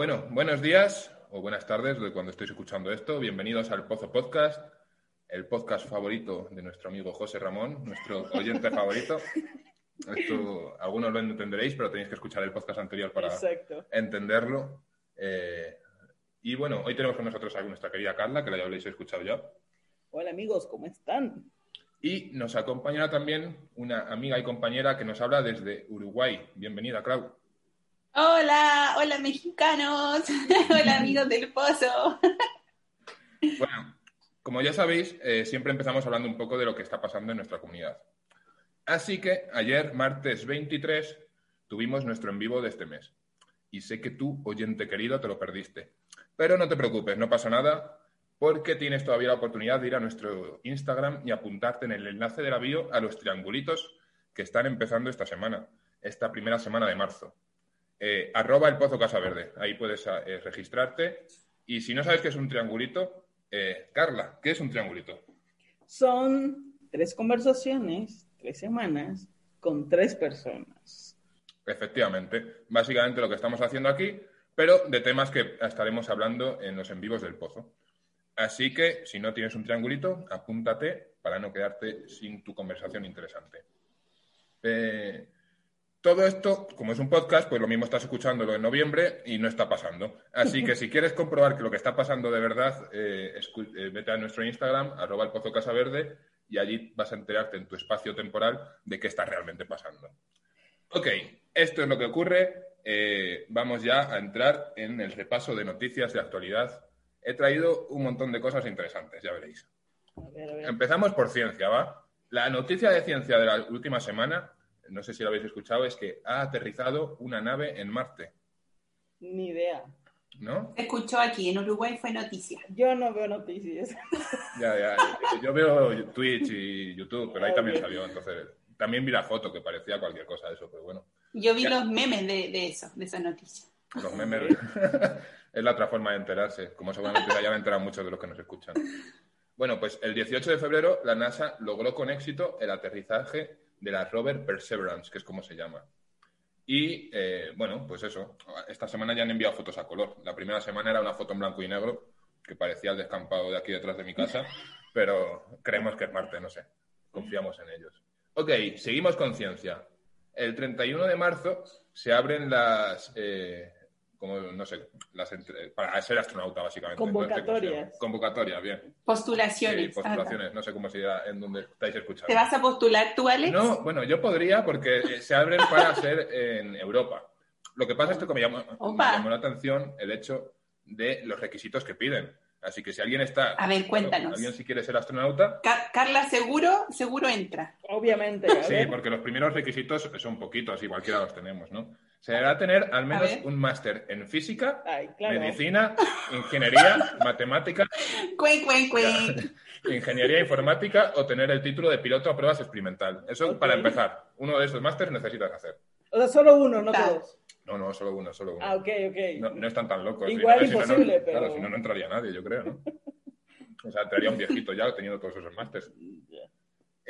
Bueno, buenos días o buenas tardes de cuando estéis escuchando esto. Bienvenidos al Pozo Podcast, el podcast favorito de nuestro amigo José Ramón, nuestro oyente favorito. Esto algunos lo entenderéis, pero tenéis que escuchar el podcast anterior para Exacto. entenderlo. Eh, y bueno, hoy tenemos con nosotros a nuestra querida Carla, que la ya habréis escuchado ya. Hola amigos, ¿cómo están? Y nos acompaña también una amiga y compañera que nos habla desde Uruguay. Bienvenida, Clau. Hola, hola mexicanos, hola amigos del pozo. Bueno, como ya sabéis, eh, siempre empezamos hablando un poco de lo que está pasando en nuestra comunidad. Así que ayer, martes 23, tuvimos nuestro en vivo de este mes. Y sé que tú, oyente querido, te lo perdiste. Pero no te preocupes, no pasa nada, porque tienes todavía la oportunidad de ir a nuestro Instagram y apuntarte en el enlace de la bio a los triangulitos que están empezando esta semana, esta primera semana de marzo. Eh, arroba el Pozo Casa Verde, ahí puedes eh, registrarte. Y si no sabes qué es un triangulito, eh, Carla, ¿qué es un triangulito? Son tres conversaciones, tres semanas, con tres personas. Efectivamente, básicamente lo que estamos haciendo aquí, pero de temas que estaremos hablando en los en vivos del Pozo. Así que, si no tienes un triangulito, apúntate para no quedarte sin tu conversación interesante. Eh, todo esto, como es un podcast, pues lo mismo estás escuchándolo en noviembre y no está pasando. Así que si quieres comprobar que lo que está pasando de verdad, eh, eh, vete a nuestro Instagram, arroba el Pozo Casa Verde, y allí vas a enterarte en tu espacio temporal de qué está realmente pasando. Ok, esto es lo que ocurre. Eh, vamos ya a entrar en el repaso de noticias de actualidad. He traído un montón de cosas interesantes, ya veréis. A ver, a ver. Empezamos por ciencia, ¿va? La noticia de ciencia de la última semana, no sé si lo habéis escuchado, es que ha aterrizado una nave en Marte, Ni idea. ¿no? Se escuchó aquí, en Uruguay fue noticia. Yo no veo noticias. Ya, ya. Yo veo Twitch y YouTube, pero ahí también salió, entonces también vi la foto que parecía cualquier cosa de eso, pero bueno. Yo vi Ya. los memes de, de eso, de esa noticia. Los memes es la otra forma de enterarse, como seguramente ya han enterado muchos de los que nos escuchan. Bueno, pues el 18 de febrero la NASA logró con éxito el aterrizaje de la rover Perseverance, que es como se llama. Y eh, bueno, pues eso, esta semana ya han enviado fotos a color. La primera semana era una foto en blanco y negro, que parecía el descampado de aquí detrás de mi casa, pero creemos que es Marte, no sé. Confiamos en ellos. Ok, seguimos con ciencia. El 31 de marzo se abren las, eh, como no sé, las entre- para ser astronauta básicamente. Convocatorias. No sé cómo se llama. Convocatorias, bien. Postulaciones. Sí, postulaciones, no sé cómo se dirá en donde estáis escuchando. ¿Te vas a postular tú, Alex? No, bueno, yo podría porque eh, se abren para ser en Europa. Lo que pasa es que me llamó, me llamó la atención el hecho de los requisitos que piden. Así que si alguien está... A ver, bueno, cuéntanos. alguien si quiere ser astronauta, Ca- Carla, seguro, seguro entra. Obviamente. Sí, porque los primeros requisitos son poquitos y cualquiera los tenemos, ¿no? Se deberá tener al menos un máster en física, Ay, claro. medicina, ingeniería, matemática, Cuen, cuen, cuen. ingeniería informática o tener el título de piloto a pruebas experimental. Eso para empezar. Uno de esos másteres necesitas hacer. O sea, solo uno, no Ta. todos. No, no, solo uno, solo uno. Ah, ok, ok. No, no están tan locos. Igual Si no, si no, imposible, no, pero- Claro, si no, no entraría nadie, yo creo, ¿no? O sea, entraría un viejito ya teniendo todos esos másteres.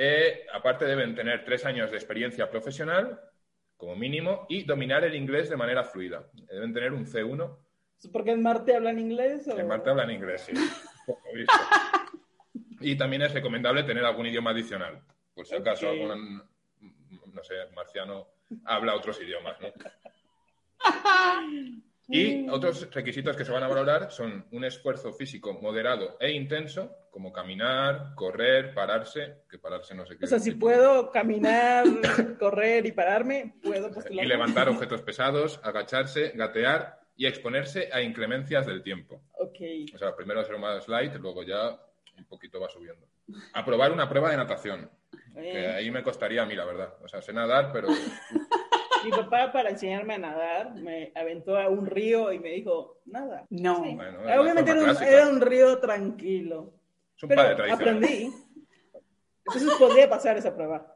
Eh, aparte deben tener tres años de experiencia profesional, como mínimo, y dominar el inglés de manera fluida. Deben tener un C1. ¿Porque en Marte hablan inglés? O... En Marte hablan inglés, sí. Y también es recomendable tener algún idioma adicional. Por si acaso Ok. algún, no sé, marciano habla otros idiomas, ¿no? Y otros requisitos que se van a valorar son un esfuerzo físico moderado e intenso, como caminar, correr, pararse, que pararse no sé qué. O sea, si puedo caminar, correr y pararme, puedo postular. Y levantar objetos pesados, agacharse, gatear y exponerse a inclemencias del tiempo. Ok. O sea, primero ser más light, luego ya un poquito va subiendo. Aprobar una prueba de natación, que Eh, ahí me costaría a mí, la verdad. O sea, sé nadar, pero Mi papá, para enseñarme a nadar, me aventó a un río y me dijo, nada. No. Sí. Bueno, Obviamente era un, clásica. era un río tranquilo. es un Pero padre aprendí. Entonces podría pasar esa prueba.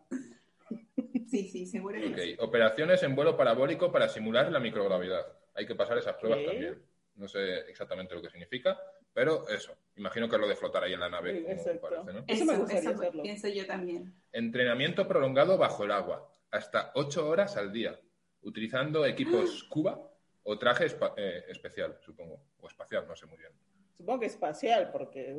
Sí, sí, seguro que Ok, sí. operaciones en vuelo parabólico para simular la microgravidad. Hay que pasar esas pruebas ¿Qué? también. No sé exactamente lo que significa, pero eso. Imagino que es lo de flotar ahí en la nave, Sí, como parece, ¿no? Eso me gustaría eso hacerlo. pienso yo también. Entrenamiento prolongado bajo el agua, hasta 8 horas al día, utilizando equipos Cuba O traje eh, especial, supongo. O espacial, no sé muy bien. Supongo que espacial, porque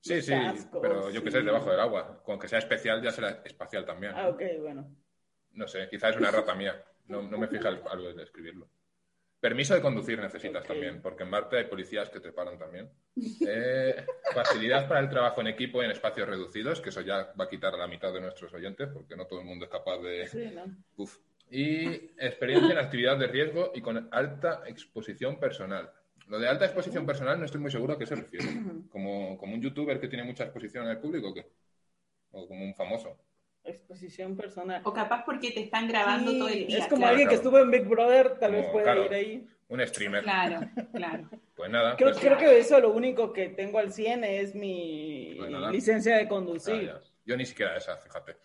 Sí, sí, cascos pero yo que sé, y- debajo del agua. Con que sea especial ya será espacial también. Ah, ok, bueno. No sé, quizás es una rata mía. No, no me fija algo de escribirlo. Permiso de conducir necesitas también, porque en Marte hay policías que te paran también. Eh, facilidad para el trabajo en equipo en espacios reducidos, que eso ya va a quitar a la mitad de nuestros oyentes, porque no todo el mundo es capaz de... Sí, ¿no? Uf. Y experiencia en actividad de riesgo y con alta exposición personal. Lo de alta exposición personal no estoy muy seguro a qué se refiere. Como, como un youtuber que tiene mucha exposición en el público, ¿o qué? O como un famoso. Exposición personal. O capaz porque te están grabando Sí, todo el día. Es como claro. alguien que estuvo en Big Brother, tal vez puede claro. ir ahí. Un streamer. Claro, claro. Pues nada. Creo, pues- creo que eso lo único que tengo al 100 es mi Pues licencia de Ah, conducir. ya. Yo ni siquiera esa, fíjate.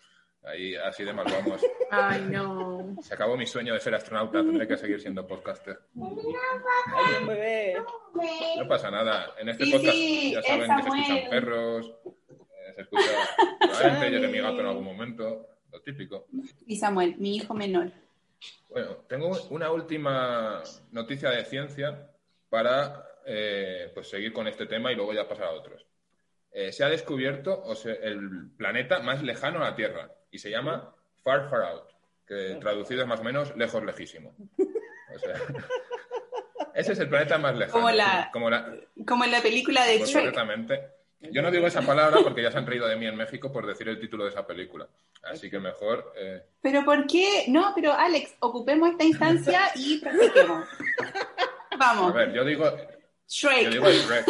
Ahí así de mal vamos. Ay, no. Se acabó mi sueño de ser astronauta, tendré que seguir siendo podcaster. Un bebé. No pasa nada. En este Sí, podcast sí, ya saben que se escuchan perros, se escucha probablemente mi gato en algún momento, lo típico. Y Samuel, mi hijo menor. Bueno, tengo una última noticia de ciencia para eh, pues seguir con este tema y luego ya pasar a otros. Eh, se ha descubierto o sea, el planeta más lejano a la Tierra y se llama Far Far Out, que traducido es más o menos lejos lejísimo. O sea, ese es el planeta más lejano. Como la- Como la- Como en la película de pues Shrek. Yo no digo esa palabra porque ya se han reído de mí en México por decir el título de esa película. Así que mejor eh, Pero ¿por qué? No, pero Alex, ocupemos esta instancia y practiquemos. a Vamos, ver, yo digo, yo Shrek. digo Shrek.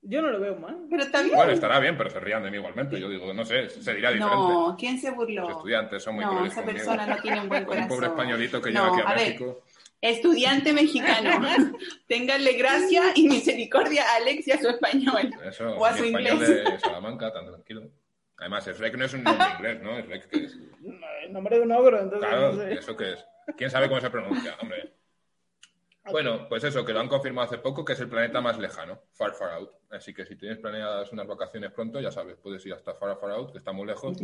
Yo no lo veo mal. Pero está bien. Bueno, estará bien, pero se rían de mí igualmente. Yo digo, no sé, se dirá diferente. No, ¿quién se Los burló? estudiantes son muy No, esa conmigo. persona no tiene un buen Un corazón. pobre españolito que No, llega aquí a, a ver. Estudiante mexicano. Ténganle gracia y misericordia a Alex y a su español. Eso, O a mi su español inglés. de Salamanca, tan tranquilo. Además, Shrek no es un nombre inglés, ¿no? Shrek que es. No, El nombre de un ogro, entonces Claro, no sé. ¿eso qué es? ¿Quién sabe cómo se pronuncia? Hombre. Bueno, pues eso, que lo han confirmado hace poco, que es el planeta más lejano, Far Far Out. Así que si tienes planeadas unas vacaciones pronto, ya sabes, puedes ir hasta Far Far Out, que está muy lejos.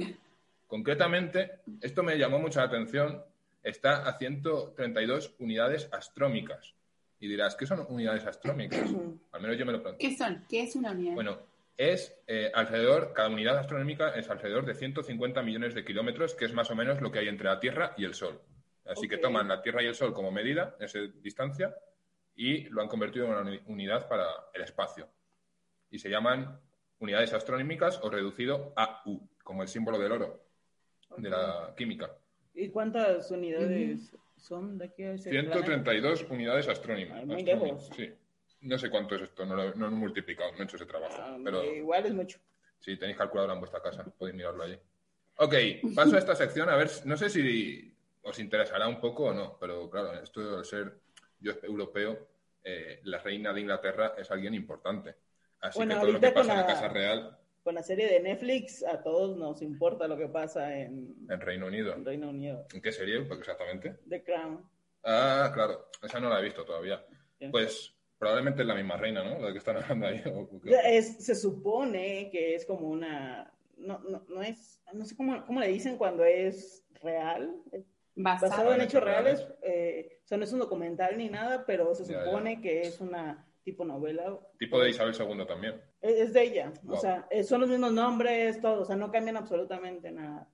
Concretamente, esto me llamó mucho la atención, está a 132 unidades astrómicas. Y dirás, ¿qué son unidades astrómicas? Al menos yo me lo pregunto. ¿Qué son? ¿Qué es una unidad? Bueno, es eh, alrededor, cada unidad astronómica es alrededor de 150 millones de kilómetros, que es más o menos lo que hay entre la Tierra y el Sol. Así que toman la Tierra y el Sol como medida, esa distancia, y lo han convertido en una uni- unidad para el espacio. Y se llaman unidades astronómicas o reducido a U, como el símbolo del oro, de la química. ¿Y cuántas unidades son de aquí a ese planeta? 132 unidades astrónimas. Ay, muy astrónicas, lejos. Sí. No sé cuánto es esto, no lo, no lo he multiplicado, no he hecho ese trabajo. Ah, pero... Igual es mucho. Si tenéis calculadora en vuestra casa, podéis mirarlo allí. Ok, paso a esta sección. A ver, no sé si os interesará un poco o no, pero claro, esto al ser yo europeo, eh, la reina de Inglaterra es alguien importante. Así Bueno, que todo lo que pasa con en la la- Casa Real Con la serie de Netflix, a todos nos importa lo que pasa en, en Reino Unido. en Reino Unido. ¿En qué serie exactamente? The Crown. Ah, claro, esa no la he visto todavía. Sí. Pues probablemente es la misma reina, ¿no? La que están hablando ahí. Ya Es, se supone que es como una. No, no, no es. No sé cómo, cómo le dicen cuando es real. Basado. Basado en hechos hechos reales. eh, o sea, no es un documental ni nada, pero se Ya, ya. supone que es una tipo novela. Tipo de Isabel II también. Es, es de ella. O sea, eh, son los mismos nombres, todo. O sea, no cambian absolutamente nada.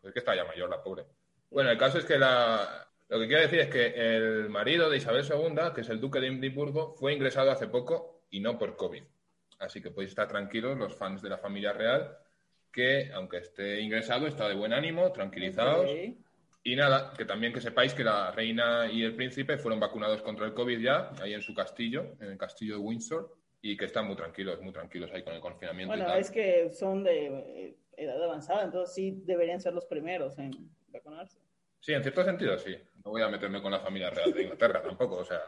Pues es que está ya mayor la pobre. Bueno, el caso es que la... lo que quiero decir es que el marido de Isabel II, que es el duque de Edimburgo, fue ingresado hace poco y no por COVID. Así que podéis estar tranquilos los fans de la familia real, que aunque esté ingresado, está de buen ánimo, tranquilizados. Ok. Y nada, que también que sepáis que la reina y el príncipe fueron vacunados contra el COVID ya, ahí en su castillo, en el castillo de Windsor, y que están muy tranquilos, muy tranquilos ahí con el confinamiento y Bueno, tal. es que son de eh, edad avanzada, entonces sí deberían ser los primeros en vacunarse. Sí, en cierto sentido sí. No voy a meterme con la familia real de Inglaterra tampoco, o sea,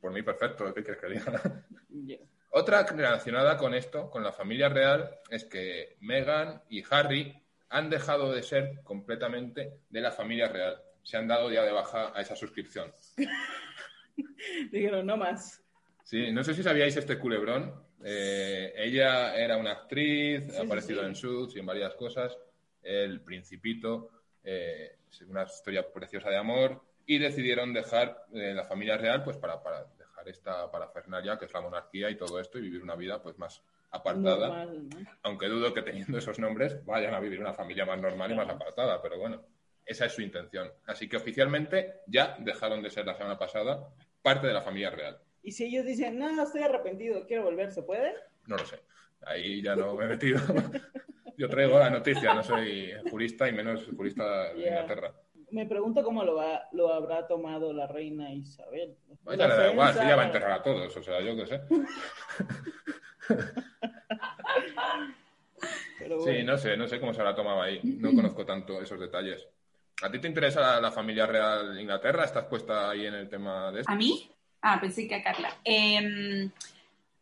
por mí perfecto, ¿qué quieres que diga? Ya. Otra relacionada con esto, con la familia real, es que Meghan y Harry han dejado de ser completamente de la familia real. Se han dado ya de baja a esa suscripción. Dijeron, no más. Sí, no sé si sabíais este culebrón. Eh, ella era una actriz, Sí, ha aparecido sí. en Suits y en varias cosas. El Principito, eh, una historia preciosa de amor. y decidieron dejar eh, la familia real pues para, para dejar esta parafernalia que es la monarquía y todo esto y vivir una vida pues más apartada. Normal, ¿no? Aunque dudo que teniendo esos nombres vayan a vivir una familia más normal y más apartada, pero bueno, esa es su intención. Así que oficialmente ya dejaron de ser la semana pasada parte de la familia real. Y si ellos dicen, no, estoy arrepentido, quiero volver, ¿se puede? No lo sé. Ahí ya no me he metido. Yo traigo la noticia, no soy jurista y menos jurista de Ya. Inglaterra. Me pregunto cómo lo, va, lo habrá tomado la reina Isabel. Vaya, le da igual, ella va a enterrar a todos, o sea, yo qué sé. Pero Sí, bueno. no sé, no sé cómo se la tomado ahí. No conozco tanto esos detalles. ¿A ti te interesa la, la familia real de Inglaterra? ¿Estás puesta ahí en el tema de esto? ¿A mí? Ah, pensé que a Carla. Em,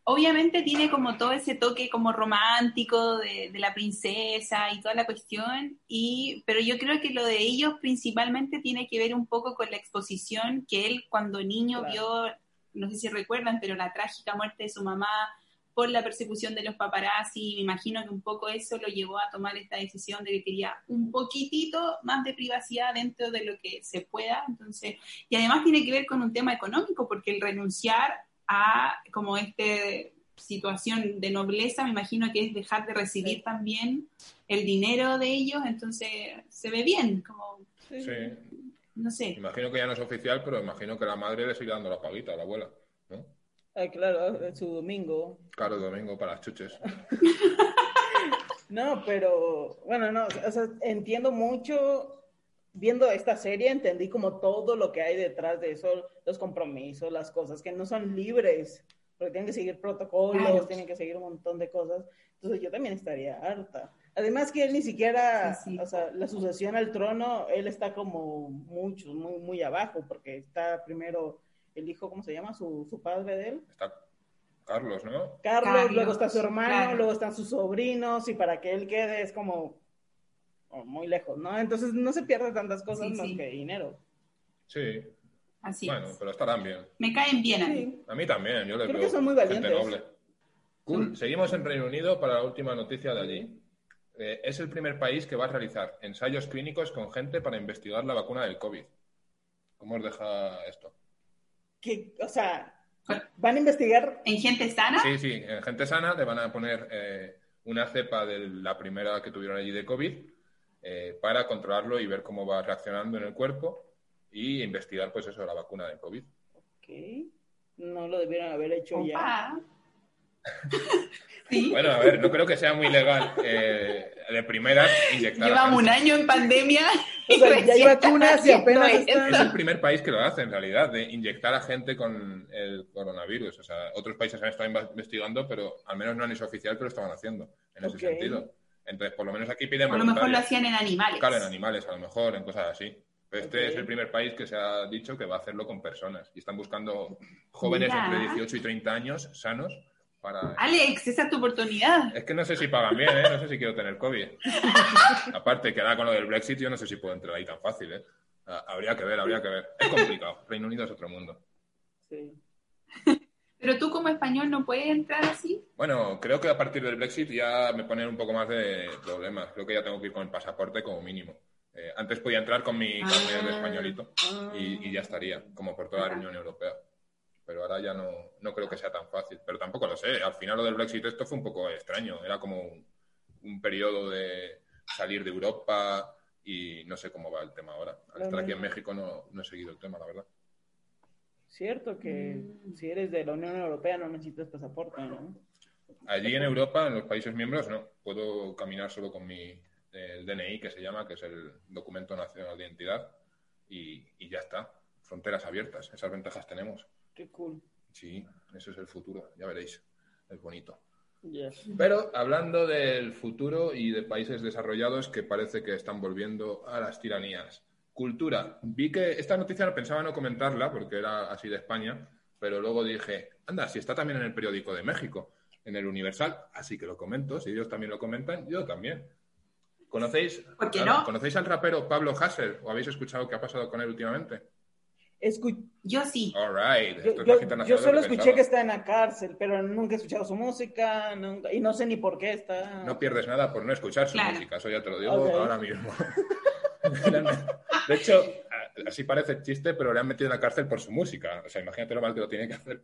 obviamente tiene como todo ese toque como romántico de, de la princesa y toda la cuestión, y, pero yo creo que lo de ellos principalmente tiene que ver un poco con la exposición que él cuando niño Claro. vio, no sé si recuerdan, pero la trágica muerte de su mamá por la persecución de los paparazzi, me imagino que un poco eso lo llevó a tomar esta decisión de que quería un poquitito más de privacidad dentro de lo que se pueda, entonces y además tiene que ver con un tema económico, porque el renunciar a como este situación de nobleza, me imagino que es dejar de recibir Sí. también el dinero de ellos, entonces se ve bien, como, Sí, Sí, no sé. imagino que ya no es oficial, pero imagino que la madre le sigue dando la paguita a la abuela. ¿No? Ah, claro, su domingo. Claro, domingo para las chuches. No, pero bueno, no, o sea, entiendo mucho. Viendo esta serie, entendí como todo lo que hay detrás de eso, los compromisos, las cosas que no son libres, porque tienen que seguir protocolos, Claro. tienen que seguir un montón de cosas. Entonces yo también estaría harta. Además que él ni siquiera, Sí, sí. o sea, la sucesión al trono, él está como mucho, muy, muy abajo, porque está primero el hijo, ¿cómo se llama? Su, su padre de él. Está Carlos, ¿no? Carlos, Carlos, luego está su hermano, claro. luego están sus sobrinos, y para que él quede es como oh, muy lejos, ¿no? Entonces no se pierde tantas cosas Sí, más sí. que dinero. Sí, Así bueno, es. pero estarán bien. Me caen bien a mí. Sí. A mí también, yo les Creo veo que son muy gente valientes. noble. Cool. Seguimos en Reino Unido para la última noticia de allí. Eh, es el primer país que va a realizar ensayos clínicos con gente para investigar la vacuna del COVID. ¿Cómo os deja esto? Que, o sea, van a investigar. ¿En gente sana? Sí, sí, en gente sana le van a poner eh, una cepa de la primera que tuvieron allí de COVID eh, para controlarlo y ver cómo va reaccionando en el cuerpo y investigar, pues eso, la vacuna del COVID. ¿Qué? No lo debieron haber hecho ya. Opa. sí. Bueno, a ver, no creo que sea muy legal eh, de primera inyectar. Llevamos un año en pandemia. O sea, y ya hay recién vacunas y están apenas haciendo están- Es el primer país que lo hace, en realidad, de inyectar a gente con el coronavirus. O sea, otros países han estado investigando, pero al menos no han hecho oficial que lo estaban haciendo, en ese sentido. Entonces, por lo menos aquí piden A lo mejor lo hacían en animales. Claro, en animales, a lo mejor, en cosas así. Pero este es el primer país que se ha dicho que va a hacerlo con personas. Y están buscando jóvenes Mira. entre 18 y 30 años sanos para... Alex, esa es tu oportunidad. Es que no sé si pagan bien, ¿eh? No sé si quiero tener COVID. Aparte, que ahora con lo del Brexit yo no sé si puedo entrar ahí tan fácil, ¿eh? Ah, Habría que ver, habría que ver. Es complicado. Reino Unido es otro mundo. Sí. Pero tú como español no puedes entrar así. Bueno, creo que a partir del Brexit ya me ponen un poco más de problemas. Creo que ya tengo que ir con el pasaporte como mínimo. Eh, antes podía entrar con mi carnet de Ah. españolito Ah. y, y ya estaría, como por toda la. Unión Europea. Ahora ya no, no creo que sea tan fácil. Pero tampoco lo sé. Al final lo del Brexit esto fue un poco extraño. Era como un, un periodo de salir de Europa y no sé cómo va el tema ahora. Al estar aquí en México no, no he seguido el tema, la verdad. Cierto que Mm. si eres de la Unión Europea no necesitas pasaporte, ¿no? Allí en Europa, en los países miembros, no. Puedo caminar solo con mi el DNI, que se llama, que es el Documento Nacional de Identidad, y, y ya está. Fronteras abiertas. Esas ventajas tenemos. Qué cool. Sí, eso es el futuro. Ya veréis. Es bonito. Yes. Pero hablando del futuro y de países desarrollados que parece que están volviendo a las tiranías. Cultura. Vi que esta noticia no pensaba no comentarla porque era así de España, pero luego dije, anda, si está también en el periódico de México, en el Universal, así que lo comento. Si ellos también lo comentan, yo también. ¿Conocéis, ¿Por qué no? ¿conocéis al rapero Pablo Hassel? ¿O habéis escuchado qué ha pasado con él últimamente? Escu- Yo sí. All right. yo, solo que escuché que está en la cárcel, pero nunca he escuchado su música nunca- y no sé ni por qué está. No pierdes nada por no escuchar su Claro. música, eso ya te lo digo ahora mismo. De hecho, así parece chiste, pero le han metido en la cárcel por su música. O sea, imagínate lo mal que lo tiene que hacer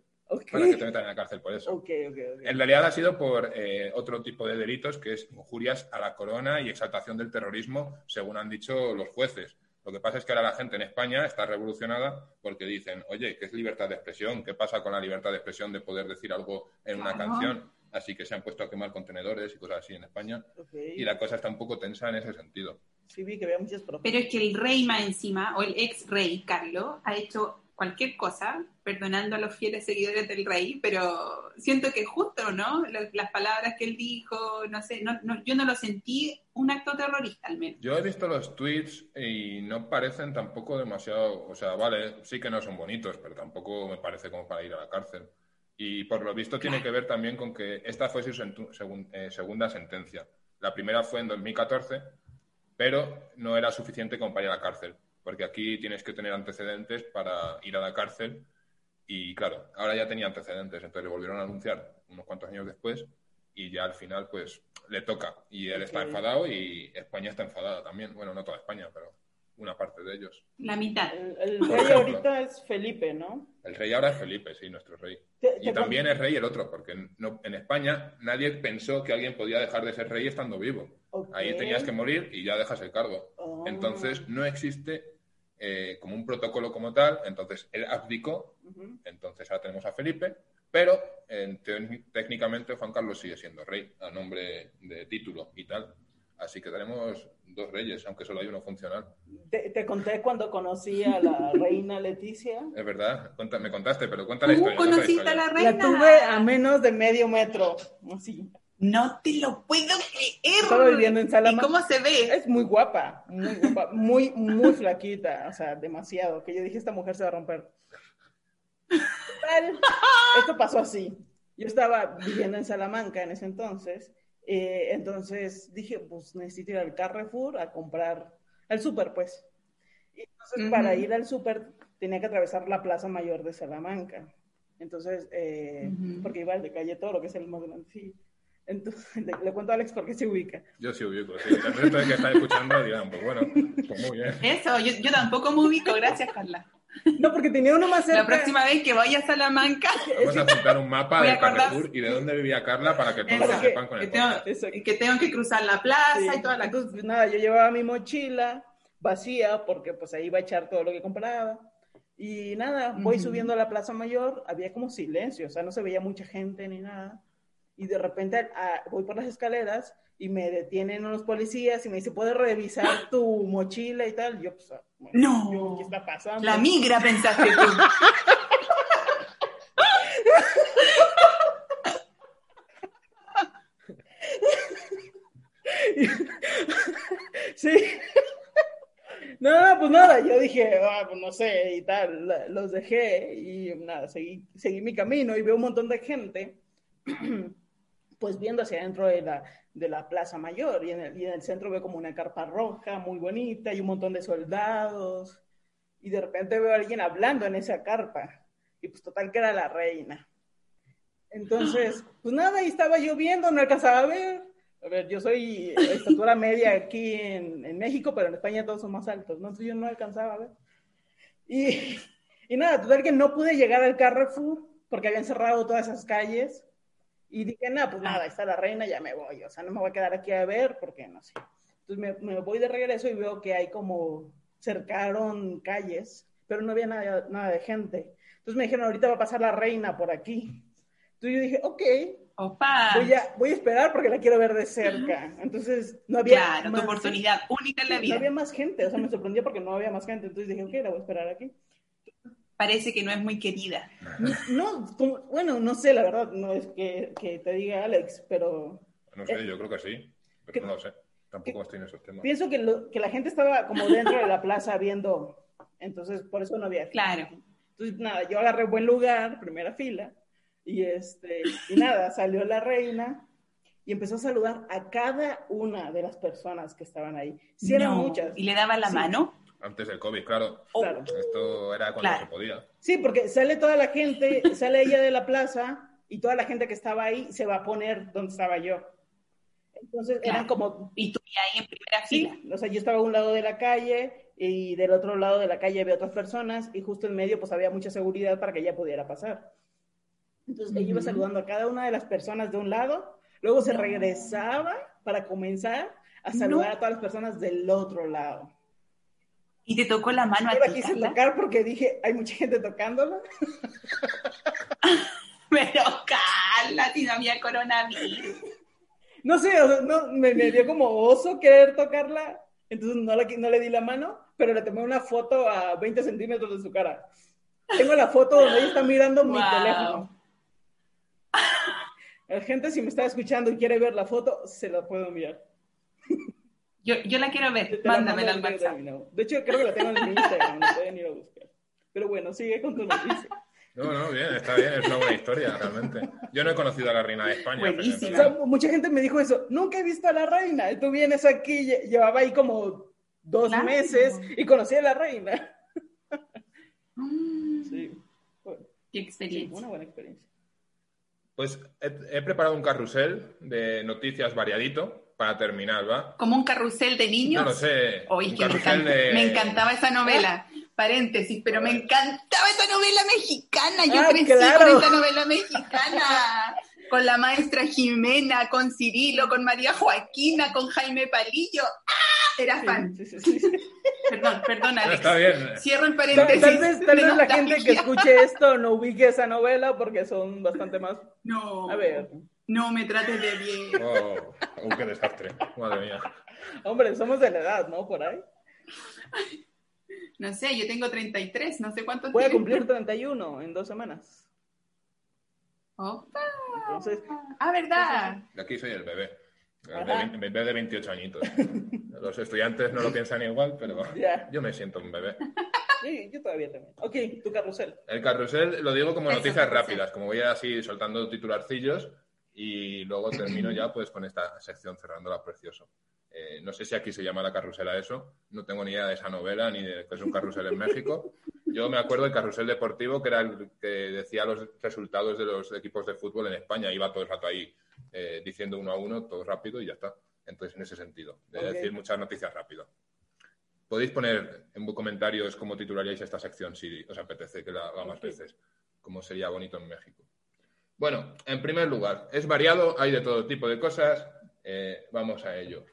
para que te metan en la cárcel por eso. En realidad ha sido por eh, otro tipo de delitos, que es injurias a la corona y exaltación del terrorismo, según han dicho los jueces. Lo que pasa es que ahora la gente en España está revolucionada porque dicen, oye, ¿qué es libertad de expresión? ¿Qué pasa con la libertad de expresión de poder decir algo en una canción? Así que se han puesto a quemar contenedores y cosas así en España. Y la cosa está un poco tensa en ese sentido. Sí, vi que había muchas. Pero es que el rey más encima, o el ex rey Carlos, ha hecho cualquier cosa, perdonando a los fieles seguidores del rey, pero siento que justo, ¿no? Lo- Las palabras que él dijo, no sé, no, no- yo no lo sentí un acto terrorista al menos. Yo he visto los tweets y no parecen tampoco demasiado, o sea, vale, sí que no son bonitos, pero tampoco me parece como para ir a la cárcel. Y por lo visto tiene que ver también con que esta fue su segun- eh, segunda sentencia. La primera fue en 2014, pero no era suficiente como para ir a la cárcel, porque aquí tienes que tener antecedentes para ir a la cárcel y claro, ahora ya tenía antecedentes, entonces le volvieron a anunciar unos cuantos años después y ya al final pues le toca y él está enfadado y España está enfadada también. Bueno, no toda España, pero una parte de ellos. La mitad. El, rey ejemplo. ahorita es Felipe, ¿no? El rey ahora es Felipe, sí, nuestro rey. Te- Y también es rey el otro, porque no- en España nadie pensó que alguien podía dejar de ser rey estando vivo. Ahí tenías que morir y ya dejas el cargo. Oh. Entonces no existe eh, como un protocolo como tal. Entonces él abdicó, Ujú. entonces ahora tenemos a Felipe, pero teoría- técnicamente Juan Carlos sigue siendo rey a nombre de título y tal. Así que tenemos dos reyes, aunque solo hay uno funcional. Te, te conté cuando conocí a la reina Leticia. Es verdad, Cuenta- me contaste, pero cuenta la ¿Tú historia. la conociste a la reina? La tuve a menos de medio metro. Así. No te lo puedo creer. Estaba viviendo en ¿Y Salamanca. cómo se ve? Es muy guapa, muy guapa, muy, muy flaquita, o sea, demasiado, que yo dije, esta mujer se va a romper. Total, esto pasó así. Yo estaba viviendo en Salamanca en ese entonces, eh, entonces dije, pues necesito ir al Carrefour a comprar, al súper, pues. Y entonces para ir al súper tenía que atravesar la Plaza Mayor de Salamanca. Entonces, eh, porque iba al de Calle Toro, que es el más grande. sí. Entonces, le, le cuento a Alex por qué se ubica. Yo sí ubico, sí. El resto de que están escuchando dirán, pues bueno, pues muy bien. Eso, yo, yo tampoco me ubico, gracias Carla. No, porque tenía uno más cerca. La próxima vez que vaya a Salamanca, Vamos a juntar un mapa de Carrefour y de dónde vivía Carla para que todos Eso, lo sepan con que el tengo, podcast. Eso. que tengo que cruzar la plaza Sí. y toda la Entonces, nada, yo llevaba mi mochila vacía porque pues ahí iba a echar todo lo que compraba. Y nada, voy Ujú. subiendo a la Plaza Mayor, había como silencio, o sea, no se veía mucha gente ni nada. Y de repente ah, voy por las escaleras y me detienen unos policías y me dice, ¿puedes revisar tu mochila y tal? Yo, pues, ah, bueno, No. yo, ¿qué está pasando? La migra, pensaste tú. Sí. No, pues nada, yo dije, ah, pues no sé, y tal, los dejé y nada, seguí, seguí mi camino y veo un montón de gente, pues viendo hacia adentro de la, de la Plaza Mayor y en, el, y en el centro veo como una carpa roja muy bonita y un montón de soldados y de repente veo a alguien hablando en esa carpa y pues total que era la reina. Entonces, pues nada, ahí estaba yo viendo, no alcanzaba a ver. A ver, yo soy de estatura media aquí en, en México, pero en España todos son más altos, ¿no? Entonces yo no alcanzaba a ver. Y, y nada, total que no pude llegar al Carrefour porque habían cerrado todas esas calles. Y dije, nada, pues nada, ahí está la reina, ya me voy. O sea, no me voy a quedar aquí a ver porque no sé. Entonces me, me voy de regreso y veo que hay como cercaron calles, pero no había nada, nada de gente. Entonces me dijeron, ahorita va a pasar la reina por aquí. Entonces yo dije, ok, Opa. voy a, voy a esperar porque la quiero ver de cerca. Entonces, no había. Claro, tu más- oportunidad única en la No vida. había más gente, o sea, me sorprendió porque no había más gente. Entonces dije, ok, la voy a esperar aquí. Parece que no es muy querida. No, como- bueno, no sé, la verdad, no es que, que te diga Alex, pero No sé, yo creo que sí, pero ¿Qué- no lo sé. Tampoco estoy en esos temas. pienso que, lo- que la gente estaba como dentro de la plaza viendo, entonces por eso no había. Claro. Entonces, nada, yo agarré buen lugar, primera fila, y este, y nada, salió la reina y empezó a saludar a cada una de las personas que estaban ahí. Sí, eran No. muchas. Y le daba la Sí. mano. Antes del COVID, claro. Claro. Esto era cuando Claro. se podía. Sí, porque sale toda la gente, sale ella de la plaza y toda la gente que estaba ahí se va a poner donde estaba yo. Entonces eran como... Y tú ahí en primera Sí, fila. o sea, yo estaba a un lado de la calle y del otro lado de la calle había otras personas y justo en medio pues había mucha seguridad para que ella pudiera pasar. Entonces ella iba saludando a cada una de las personas de un lado, luego se regresaba para comenzar a saludar No. a todas las personas del otro lado. Y te tocó la mano Yo la quise tocar porque dije, hay mucha gente tocándola. Pero Carla, si no había coronavirus. No sé, o sea, no, me, me dio como oso querer tocarla, entonces no, la, no le di la mano, pero le tomé una foto a 20 centímetros de su cara. Tengo la foto donde ella está mirando mi teléfono. La gente, si me está escuchando y quiere ver la foto, se la puedo enviar. Yo, yo la quiero ver, la mándamela al WhatsApp. De hecho, creo que la tengo en mi Instagram, la pueden ir a buscar. Pero bueno, sigue con tu noticia. No, no, bien, está bien, es una buena historia, realmente. Yo no he conocido a la reina de España. por Buenísimo. O ejemplo. sea, mucha gente me dijo eso, nunca he visto a la reina. Y tú vienes aquí, lle- llevaba ahí como dos Claro. meses y conocí a la reina. Mm, Sí, Qué sí, experiencia. una buena experiencia. Pues he, he preparado un carrusel de noticias variadito para terminar, ¿va? Como un carrusel de niños. No lo sé. Oye, un que me, carrusel encanta- de- me encantaba esa novela. Paréntesis, pero me encantaba esa novela mexicana. Yo Ah, crecí claro. con esa novela mexicana. Con la maestra Jimena, con Cirilo, con María Joaquina, con Jaime Palillo. ¡Ah! Era fan. Sí, sí, sí, sí. Perdón, perdón, No, Alex. está bien. Cierro el paréntesis. tal vez, tal vez la gente que escuche esto no ubique esa novela porque son bastante más... No. A ver, No me trates de bien. Oh, oh, qué desastre. Madre mía. hombre, somos de la edad, ¿no? Por ahí. No sé, yo tengo 33, no sé cuántos Voy a cumplir 31 en dos semanas. Opa. Entonces, Ah, ¿verdad? De aquí soy el bebé. El bebé, de 28 añitos. Los estudiantes no lo piensan igual, pero Ya. yo me siento un bebé. sí, yo todavía también. Ok, tu carrusel. El carrusel lo digo como Eso, noticias carrusel. rápidas, como voy así soltando titularcillos y luego termino ya pues con esta sección cerrándola precioso. Eh, no sé si aquí se llama la carrusela eso, no tengo ni idea de esa novela ni de que es un carrusel en México. Yo me acuerdo del carrusel deportivo que era el que decía los resultados de los equipos de fútbol en España, iba todo el rato ahí eh, diciendo uno a uno, todo rápido y ya está. Entonces, en ese sentido, de decir muchas noticias rápido. Podéis poner en comentarios cómo titularíais esta sección si os apetece que la haga más veces, como sería bonito en México. Bueno, en primer lugar, es variado, hay de todo tipo de cosas, eh, vamos a ello.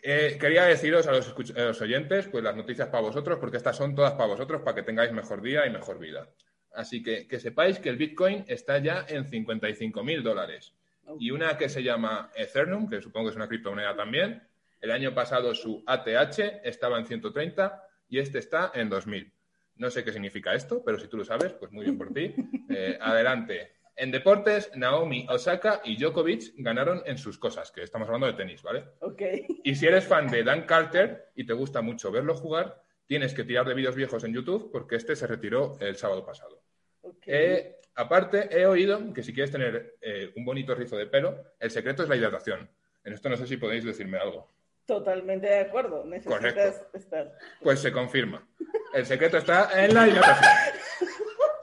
Eh, quería deciros a los, escuch- a los oyentes, pues las noticias para vosotros, porque estas son todas para vosotros, para que tengáis mejor día y mejor vida. Así que que sepáis que el Bitcoin está ya en 55 mil dólares. Y una que se llama Ethereum, que supongo que es una criptomoneda también, el año pasado su ATH estaba en 130 y este está en 2000. No sé qué significa esto, pero si tú lo sabes, pues muy bien por ti. Eh, adelante. En deportes, Naomi Osaka y Djokovic ganaron en sus cosas, que estamos hablando de tenis, ¿vale? Ok. Y si eres fan de Dan Carter y te gusta mucho verlo jugar, tienes que tirar de vídeos viejos en YouTube porque este se retiró el sábado pasado. ok. Eh, aparte, he oído que si quieres tener eh, un bonito rizo de pelo, el secreto es la hidratación. En esto no sé si podéis decirme algo. Totalmente de acuerdo. Necesitas Correcto. estar. Pues se confirma. El secreto está en la hidratación.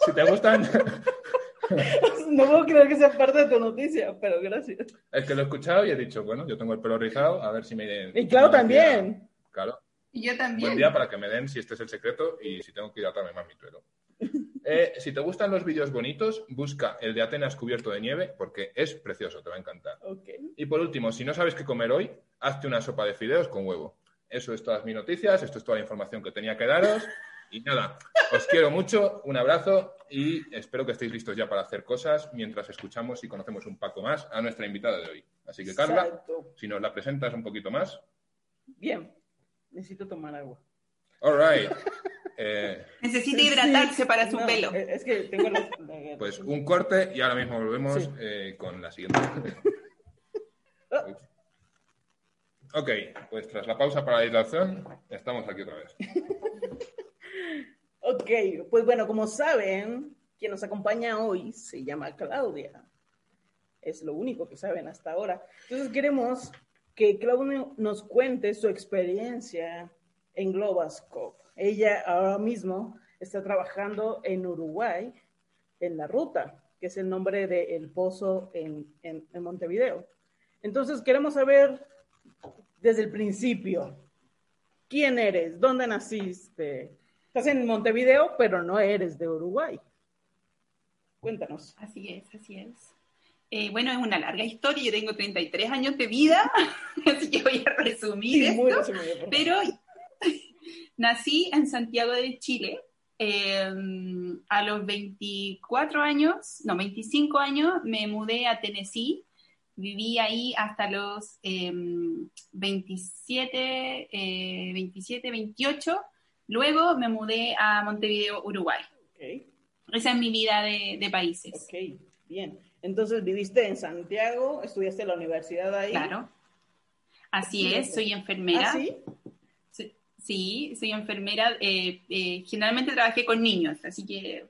Si te gustan, No puedo creer que sea parte de tu noticia, pero gracias. es que lo he escuchado y he dicho, bueno, yo tengo el pelo rizado, a ver si me den. Y claro, día. también. Claro. Y yo Un también. buen día para que me den si este es el secreto y si tengo que hidratarme más mi pelo. Eh, si te gustan los vídeos bonitos, busca el de Atenas cubierto de nieve porque es precioso, te va a encantar. Ok. Y por último, si no sabes qué comer hoy, hazte una sopa de fideos con huevo. Eso es todas mis noticias, esto es toda la información que tenía que daros. Y nada, os quiero mucho, un abrazo y espero que estéis listos ya para hacer cosas mientras escuchamos y conocemos un poco más a nuestra invitada de hoy. Así que Carla, Exacto. si nos la presentas un poquito más. Bien. Necesito tomar agua. All right. Eh, Necesita hidratarse para su No, pelo. eh, Es que tengo la- Pues un corte y ahora mismo volvemos Sí. eh, con la siguiente. Ok, pues tras la pausa para la hidratación, estamos aquí otra vez. Ok, pues bueno, como saben, quien nos acompaña hoy se llama Claudia. Es lo único que saben hasta ahora. Entonces queremos que Claudia nos cuente su experiencia en Globascope. Ella ahora mismo está trabajando en Uruguay, en La Ruta, que es el nombre del pozo en, en- en Montevideo. Entonces queremos saber desde el principio, ¿quién eres? ¿Dónde naciste? Estás en Montevideo, pero no eres de Uruguay. Cuéntanos. Así es, así es. Eh, bueno, es una larga historia, yo tengo 33 años de vida, así que voy a resumir Sí, esto. resumido. Pero nací en Santiago de Chile. eh, a los 24 años, no, 25 años, me mudé a Tennessee. Viví ahí hasta los eh, 27, eh, 27, 28. Luego me mudé a Montevideo, Uruguay. Ok, Esa es mi vida de, de países. ok, bien. Entonces viviste en Santiago, estudiaste en la universidad ahí. Claro. Así Sí, es, soy enfermera. ¿Ah, sí? Sí, Sí, soy enfermera. eh, eh, generalmente trabajé con niños, así que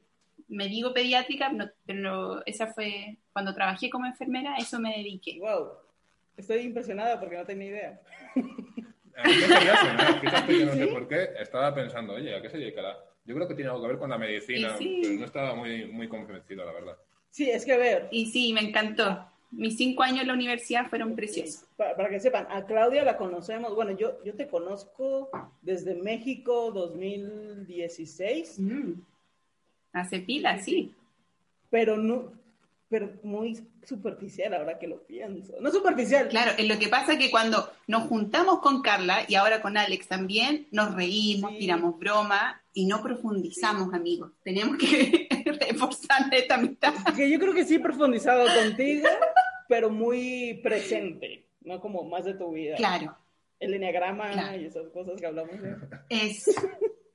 me digo pediátrica, no- pero esa fue cuando trabajé como enfermera, a eso me dediqué. Wow. Estoy impresionada porque no tenía idea. A mí me quería sonar, fíjate que no sé por qué. Estaba pensando, oye, ¿a qué se dedicará? Yo creo que tiene algo que ver con la medicina, sí. pero no estaba muy, muy convencido, la verdad. Sí, es que a ver, Y sí, me encantó. Mis cinco años en la universidad fueron preciosos. para, para que sepan, a Claudia la conocemos, bueno, yo, yo te conozco desde México 2016, Mm. Hace pila, sí. pero no, pero muy superficial ahora que lo pienso. No superficial, Claro, lo que pasa es que cuando nos juntamos con Carla y ahora con Alex también, nos reímos, Sí. tiramos broma y no profundizamos, amigos. Tenemos que reforzar esta amistad. que yo creo que sí he profundizado contigo, pero muy presente, no como más de tu vida. Claro, El enneagrama Claro. y esas cosas que hablamos. de- es.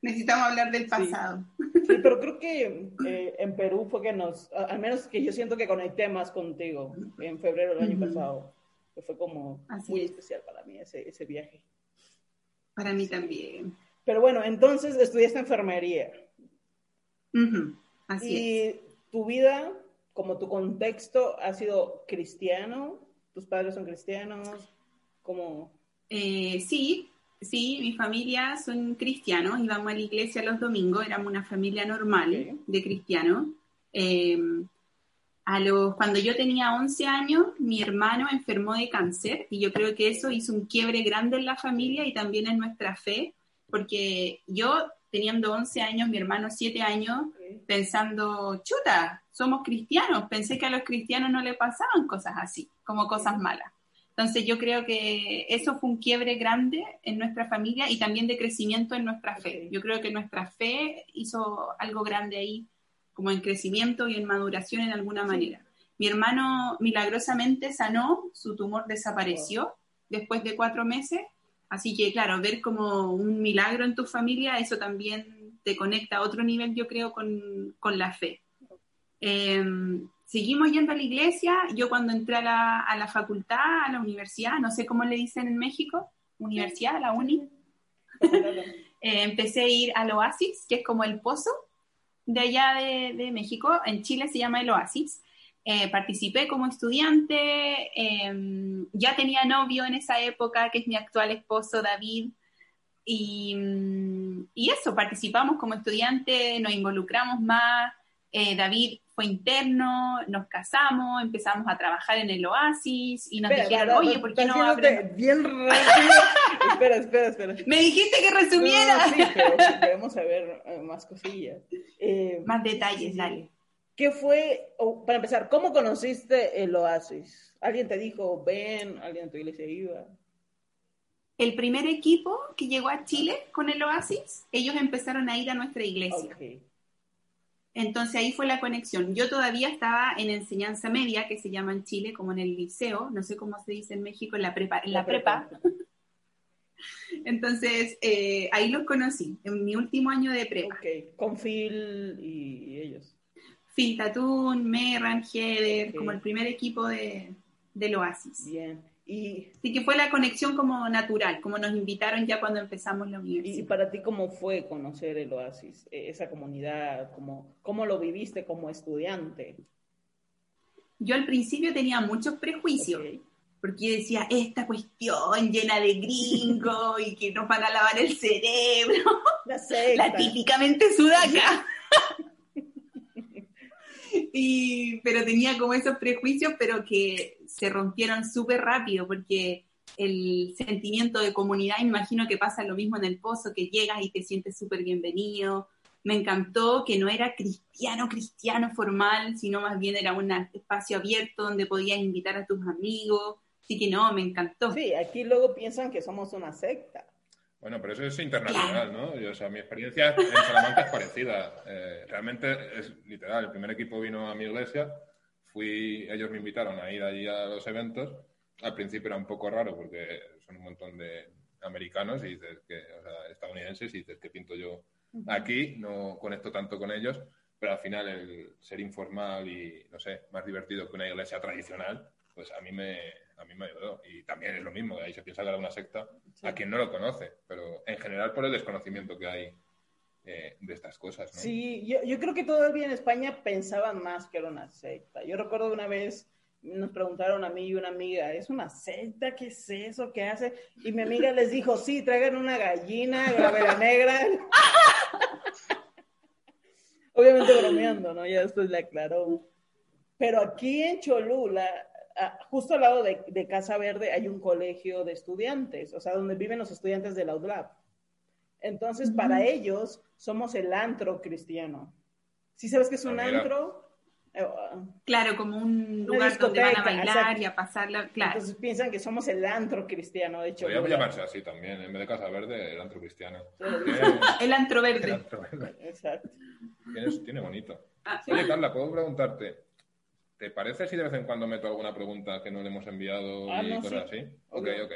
Necesitamos hablar del pasado. Sí, pero creo que eh, en Perú fue que nos, al menos que yo siento que conecté más contigo en febrero del año pasado, que fue como Así muy es. especial para mí ese, ese viaje. Para mí también. Pero bueno, entonces estudiaste enfermería Ujú, Así es. y tu vida, como tu contexto, ha sido cristiano, tus padres son cristianos, como... Eh, sí, sí, mi familia son cristianos, íbamos a la iglesia los domingos, éramos una familia normal de cristianos. Eh, a los, cuando yo tenía 11 años, mi hermano enfermó de cáncer y yo creo que eso hizo un quiebre grande en la familia y también en nuestra fe, porque yo teniendo 11 años, mi hermano 7 años, pensando, chuta, somos cristianos, pensé que a los cristianos no le pasaban cosas así, como cosas malas. Entonces yo creo que eso fue un quiebre grande en nuestra familia y también de crecimiento en nuestra fe. Yo creo que nuestra fe hizo algo grande ahí, como en crecimiento y en maduración en alguna manera. Mi hermano milagrosamente sanó, su tumor desapareció después de cuatro meses, así que claro, ver como un milagro en tu familia, eso también te conecta a otro nivel, yo creo, con, con la fe. Eh, seguimos yendo a la iglesia. Yo cuando entré a la, a la facultad, a la universidad, no sé cómo le dicen en México, universidad, la uni, eh, empecé a ir al Oasis, que es como el pozo de allá de, de México. En Chile se llama el Oasis. Eh, participé como estudiante, eh, ya tenía novio en esa época, que es mi actual esposo David, y, mm, y eso, participamos como estudiante, nos involucramos más, eh, David fue interno, nos casamos, empezamos a trabajar en el Oasis y nos Espera, dijeron, oye, ¿por qué no haciéndote bien rápido. espera, espera, espera. Me dijiste que resumiera. No, sí, pero queremos saber eh, más cosillas. Eh, Más detalles, dale. ¿Qué fue, para empezar, cómo conociste el Oasis? ¿Alguien te dijo, ven, alguien en tu iglesia iba? El primer equipo que llegó a Chile con el Oasis, ellos empezaron a ir a nuestra iglesia. Entonces ahí fue la conexión. Yo todavía estaba en enseñanza media, que se llama en Chile, como en el liceo, no sé cómo se dice en México, en la prepa. En la prepa. Entonces eh, ahí los conocí, en mi último año de prepa. Ok, con Phil y, ellos. Phil Tatun, Merran, Ok. como el primer equipo de, del Oasis. Bien. Y, Así que fue la conexión como natural, como nos invitaron ya cuando empezamos la y universidad. para ti, ¿cómo fue conocer el Oasis? Eh, Esa comunidad, ¿cómo, cómo lo viviste como estudiante? Yo al principio tenía muchos prejuicios, Ok. porque decía, esta cuestión llena de gringos y que nos van a lavar el cerebro, La la típicamente sudaca. y, pero tenía como esos prejuicios, pero que se rompieron súper rápido porque el sentimiento de comunidad, imagino que pasa lo mismo en el pozo, que llegas y te sientes súper bienvenido. Me encantó que no era cristiano, cristiano formal, sino más bien era un espacio abierto donde podías invitar a tus amigos. Así que no, me encantó. Sí, aquí luego piensan que somos una secta. Bueno, pero eso es internacional, ¿no? o sea, mi experiencia en Salamanca es parecida. Eh, realmente es literal. El primer equipo vino a mi iglesia, fui, ellos me invitaron a ir allí a los eventos. Al principio era un poco raro porque son un montón de americanos y dices que, o sea, estadounidenses y dices que pinto yo aquí, no conecto tanto con ellos, pero al final el ser informal y, no sé, más divertido que una iglesia tradicional, pues a mí me, a mí me ayudó. Y también es lo mismo, ahí se piensa que era una secta a quien no lo conoce, pero en general por el desconocimiento que hay eh, de estas cosas. ¿no? Sí, yo, yo, creo que todavía en España pensaban más que era una secta. Yo recuerdo una vez nos preguntaron a mí y una amiga, ¿es una secta? ¿Qué es eso? ¿Qué hace? Y mi amiga les dijo, sí, traigan una gallina, la negra. Obviamente bromeando, ¿no? Ya después le aclaró. Pero aquí en Cholula, justo al lado de, Casa Verde hay un colegio de estudiantes, o sea, donde viven los estudiantes de la. Entonces, para ellos, somos el antro cristiano. ¿Sí sabes qué es un ah, antro? Eh, claro, como un lugar donde van a bailar y a pasarla, claro. Entonces piensan que somos el antro cristiano, de hecho. Podría llamarse así también, en vez de Casa Verde, el antro cristiano. el antro verde. El antro verde. Exacto. Tiene, tiene bonito. Ah, Oye, Carla, ¿puedo preguntarte? ¿Te parece si de vez en cuando meto alguna pregunta que no le hemos enviado ah, y cosas así? Ok, ok.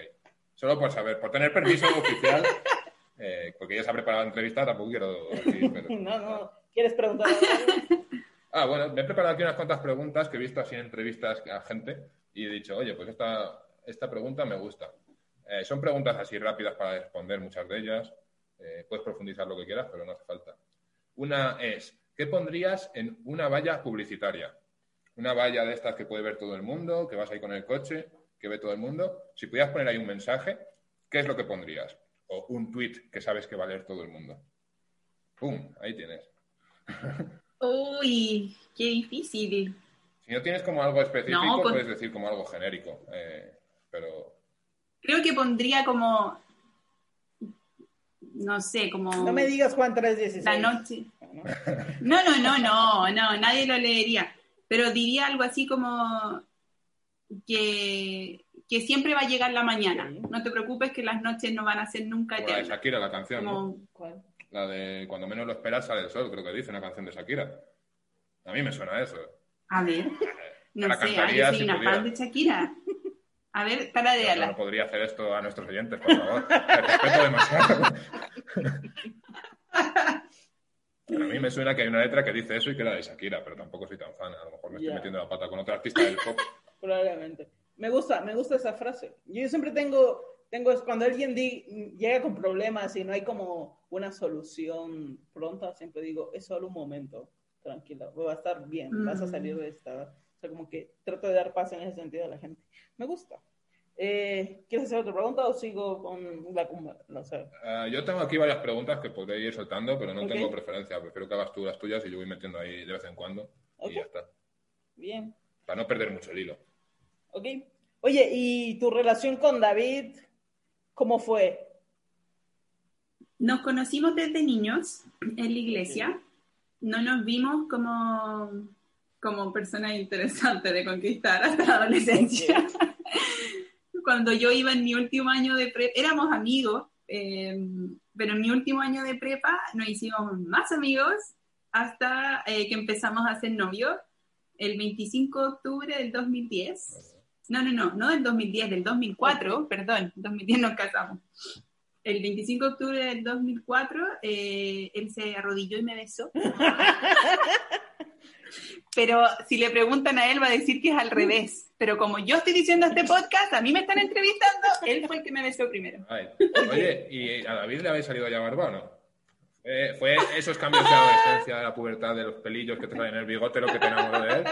Solo por saber, por tener permiso oficial, eh, porque ya se ha preparado la entrevista, tampoco quiero decir. Pero... No, no. ¿Quieres preguntar Ah, bueno, me he preparado aquí unas cuantas preguntas que he visto así en entrevistas a gente y he dicho, oye, pues esta, esta pregunta me gusta. Eh, son preguntas así rápidas para responder muchas de ellas. Eh, puedes profundizar lo que quieras, pero no hace falta. Una es, ¿qué pondrías en una valla publicitaria? Una valla de estas que puede ver todo el mundo, que vas ahí con el coche, que ve todo el mundo. Si pudieras poner ahí un mensaje, ¿qué es lo que pondrías? O un tweet que sabes que va a leer todo el mundo. ¡Pum! Ahí tienes. Uy, qué difícil. Si no tienes como algo específico, puedes decir como algo genérico. Eh, pero. Creo que pondría como. No sé, como. No me digas Juan 316. La noche. No, no, no, no, no, nadie lo leería pero diría algo así como que, que siempre va a llegar la mañana. No te preocupes que las noches no van a ser nunca eternas. La de Shakira, la canción, ¿no? La de Cuando menos lo esperas sale el sol, creo que dice una canción de Shakira. A mí me suena eso. A ver, no sé, yo soy una fan de Shakira. A ver, para de No podría hacer esto a nuestros oyentes, por favor. Te respeto demasiado. A mí me suena que hay una letra que dice eso y que era de Shakira, pero tampoco soy tan fan. A lo mejor me estoy metiendo la pata con otra artista del pop. Probablemente. Me gusta, me gusta esa frase. Yo siempre tengo, tengo cuando alguien llega con problemas y no hay como una solución pronta, siempre digo, es solo un momento, tranquilo, va a estar bien, vas a salir de esta. O sea, como que trato de dar paz en ese sentido a la gente. Me gusta. Eh, ¿Quieres hacer otra pregunta o sigo con la no sé. Uh, yo tengo aquí varias preguntas que podría ir soltando, pero no tengo preferencia. Prefiero que hagas tú las tuyas y yo voy metiendo ahí de vez en cuando. Y ya está. Bien. Para no perder mucho el hilo. Ok. Oye, ¿y tu relación con David, cómo fue? Nos conocimos desde niños en la iglesia. No nos vimos como, como personas interesantes de conquistar hasta la adolescencia cuando yo iba en mi último año de prepa, éramos amigos, eh, pero en mi último año de prepa nos hicimos más amigos hasta eh, que empezamos a ser novios el 25 de octubre del 2010. No, no, no, no del 2010, del 2004, perdón, 2010 nos casamos. El 25 de octubre del 2004, eh, él se arrodilló y me besó. pero si le preguntan a él va a decir que es al revés. Pero como yo estoy diciendo este podcast, a mí me están entrevistando, él fue el que me besó primero. Oye, ¿y a David le habéis salido ya barba o no? ¿Fue esos cambios de adolescencia, de la pubertad, de los pelillos que te salen en el bigote lo que te enamoró de él?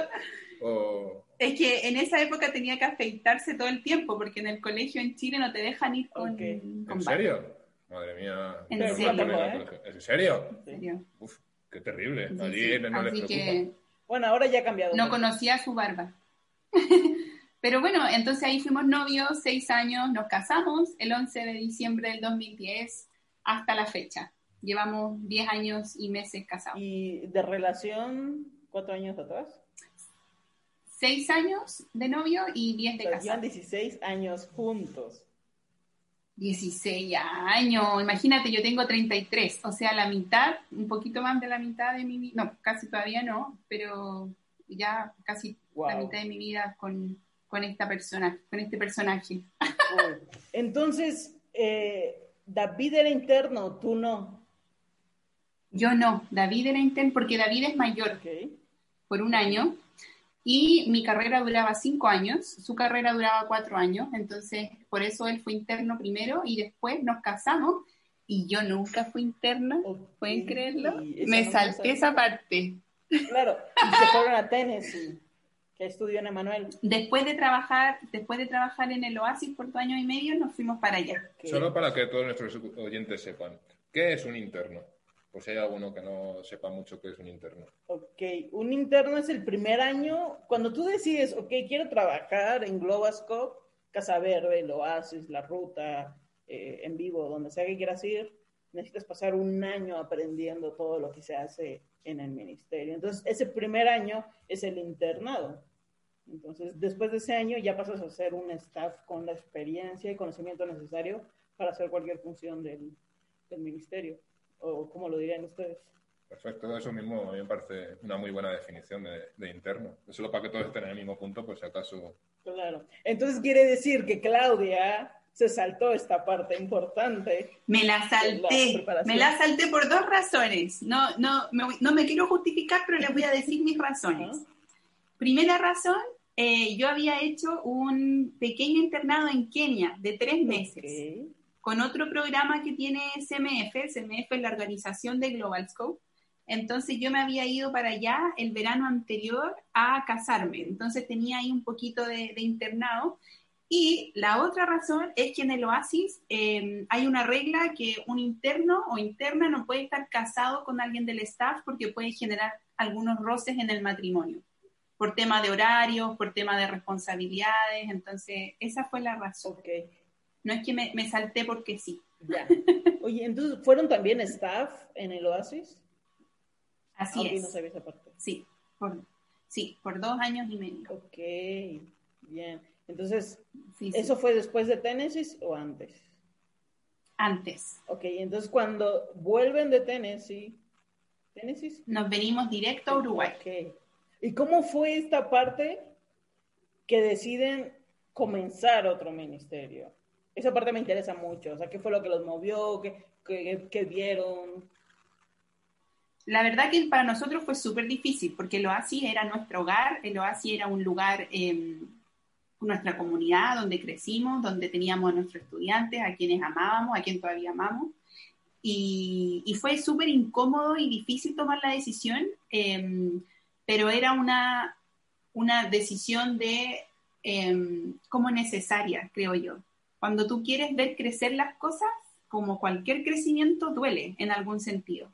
Es que en esa época tenía que afeitarse todo el tiempo, porque en el colegio en Chile no te dejan ir con. ¿En serio? Madre mía. ¿En serio? ¿En serio? Uf, qué terrible. Allí no les preocupa. Bueno, ahora ya ha cambiado. No conocía su barba. Pero bueno, entonces ahí fuimos novios, seis años, nos casamos el 11 de diciembre del 2010 hasta la fecha. Llevamos diez años y meses casados. ¿Y de relación cuatro años atrás? Seis años de novio y diez de casado. Llevan 16 años juntos. 16 años, imagínate, yo tengo 33, o sea, la mitad, un poquito más de la mitad de mi vida, no, casi todavía no, pero ya casi la mitad de mi vida con, con esta persona, con este personaje. Entonces, eh, David era interno, tú no. Yo no, David era interno porque David es mayor por un año y mi carrera duraba cinco años, su carrera duraba cuatro años, entonces por eso él fue interno primero y después nos casamos y yo nunca fui interna, ¿pueden creerlo? Me salté esa parte. Claro, y se fueron a Tennessee, que estudió en Emanuel. Después de trabajar, después de trabajar en el Oasis por dos años y medio, nos fuimos para allá. Solo para que todos nuestros oyentes sepan, ¿qué es un interno? Pues hay alguno que no sepa mucho qué es un interno. Ok, un interno es el primer año, cuando tú decides, ok, quiero trabajar en Globascope, Casa Verde, el Oasis, La Ruta, eh, en vivo, donde sea que quieras ir, necesitas pasar un año aprendiendo todo lo que se hace en el ministerio. Entonces, ese primer año es el internado. Entonces, después de ese año ya pasas a ser un staff con la experiencia y conocimiento necesario para hacer cualquier función del ministerio o cómo lo dirían ustedes. Perfecto, eso mismo a mí me parece una muy buena definición de, interno. Solo para que todos estén en el mismo punto, por si acaso. Claro. Entonces quiere decir que Claudia se saltó esta parte importante. Me la salté. me la salté por dos razones. No, no, me, no me quiero justificar, pero les voy a decir mis razones. Primera razón, eh, yo había hecho un pequeño internado en Kenia de tres meses con otro programa que tiene CMF, CMF es la organización de Global Scope. Entonces yo me había ido para allá el verano anterior a casarme, entonces tenía ahí un poquito de, internado. Y la otra razón es que en el Oasis em, hay una regla que un interno o interna no puede estar casado con alguien del staff porque puede generar algunos roces en el matrimonio, por tema de horarios, por tema de responsabilidades. Entonces, esa fue la razón. Okay. No es que me, me salté porque sí. Ya. Oye, entonces, ¿fueron también staff en el Oasis? Así es. Sí, por, sí, por dos años y medio. Ok, bien. Entonces, ¿eso fue después de Tennessee o antes? Antes. Ok, entonces cuando vuelven de Tennessee, ¿Tennessee? Nos venimos directo a Uruguay. Ok. ¿Y cómo fue esta parte que deciden comenzar otro ministerio? Esa parte me interesa mucho. O sea, ¿qué fue lo que los movió? ¿Qué, vieron? La verdad que para nosotros fue súper difícil, porque el OASI era nuestro hogar, el OASI era un lugar, eh, nuestra comunidad donde crecimos, donde teníamos a nuestros estudiantes, a quienes amábamos, a quien todavía amamos. Y, fue súper incómodo y difícil tomar la decisión, em, pero era una, una decisión de em, como necesaria, creo yo. Cuando tú quieres ver crecer las cosas, como cualquier crecimiento, duele en algún sentido.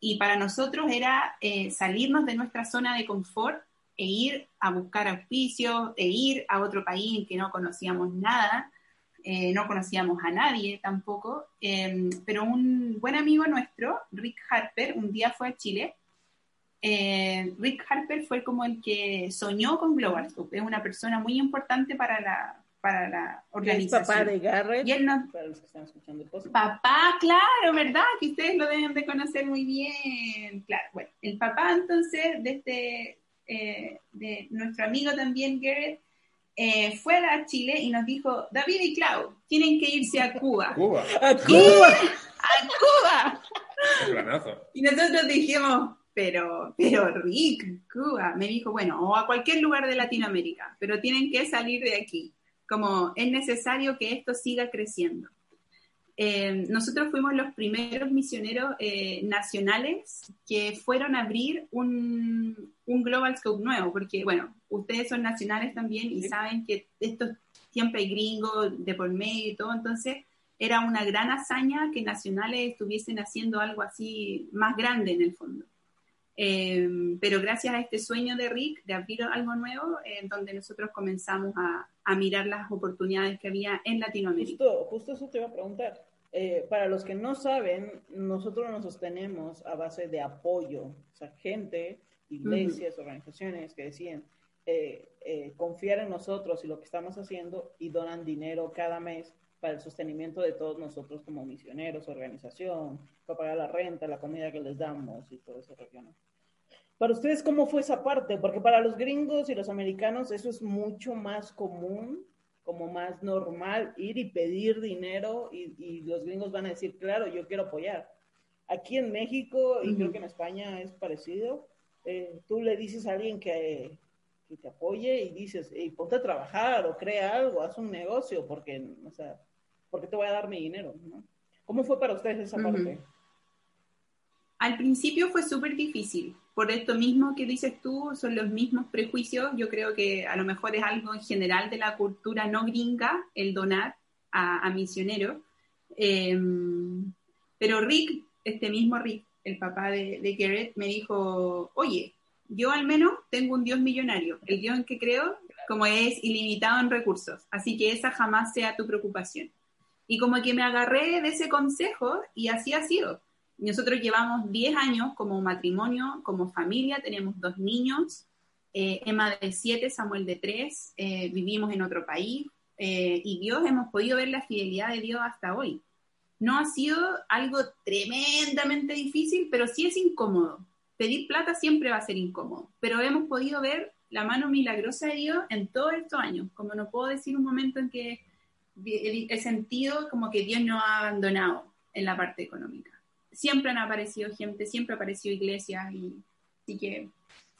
Y para nosotros era eh, salirnos de nuestra zona de confort e ir a buscar auspicios, e ir a otro país en que no conocíamos nada, eh, no conocíamos a nadie tampoco. Em, pero un buen amigo nuestro, Rick Harper, un día fue a Chile. Eh, Rick Harper fue como el que soñó con Global Scoop. Es una persona muy importante para la, para la organización. Es papá de Garrett, y él no, para los que están escuchando el Papá, claro, ¿verdad? Que ustedes lo deben de conocer muy bien. Claro, bueno, el papá entonces de este, eh, de nuestro amigo también Garrett, eh, fue a Chile y nos dijo, David y Clau, tienen que irse a Cuba. Cuba. ¡A Cuba! ¡A Cuba! Y nosotros dijimos, pero, pero Rick, Cuba. Me dijo, bueno, o a cualquier lugar de Latinoamérica, pero tienen que salir de aquí como es necesario que esto siga creciendo. Eh, nosotros fuimos los primeros misioneros eh, nacionales que fueron a abrir un, un, Global Scope nuevo, porque, bueno, ustedes son nacionales también y saben que esto siempre hay gringos de por medio y todo, entonces era una gran hazaña que nacionales estuviesen haciendo algo así más grande en el fondo. Eh, pero gracias a este sueño de Rick de abrir algo nuevo, en donde nosotros comenzamos a, a, mirar las oportunidades que había en Latinoamérica. Justo, justo eso te iba a preguntar. Eh, para los que no saben, nosotros nos sostenemos a base de apoyo, o sea, gente, iglesias, uh -huh. organizaciones que decían eh, eh, confiar en nosotros y lo que estamos haciendo y donan dinero cada mes para el sostenimiento de todos nosotros como misioneros, organización, para pagar la renta, la comida que les damos y todo eso. ¿no? Para ustedes, ¿cómo fue esa parte? Porque para los gringos y los americanos eso es mucho más común como más normal ir y pedir dinero y, y, los gringos van a decir, claro, yo quiero apoyar. Aquí en México, y uh -huh. creo que en España es parecido, eh, tú le dices a alguien que, que te apoye y dices, hey, ponte a trabajar o crea algo, haz un negocio, porque, o sea, porque te voy a dar mi dinero, ¿no? ¿Cómo fue para ustedes esa uh -huh. parte? Al principio fue súper difícil, por esto mismo que dices tú, son los mismos prejuicios. Yo creo que a lo mejor es algo en general de la cultura no gringa el donar a, a misioneros. Eh, pero Rick, este mismo Rick, el papá de, de, me dijo, oye, yo al menos tengo un Dios millonario. El Dios en que creo, como es ilimitado en recursos. Así que esa jamás sea tu preocupación. Y como que me agarré de ese consejo y así ha sido nosotros llevamos 10 años como matrimonio, como familia, tenemos dos niños, eh, Emma de 7, Samuel de 3, eh, vivimos en otro país eh, y Dios hemos podido ver la fidelidad de Dios hasta hoy. No ha sido algo tremendamente difícil, pero sí es incómodo. Pedir plata siempre va a ser incómodo, pero hemos podido ver la mano milagrosa de Dios en todos estos años. Como no puedo decir un momento en que he sentido como que Dios no ha abandonado en la parte económica siempre han aparecido gente, siempre ha aparecido iglesias y así que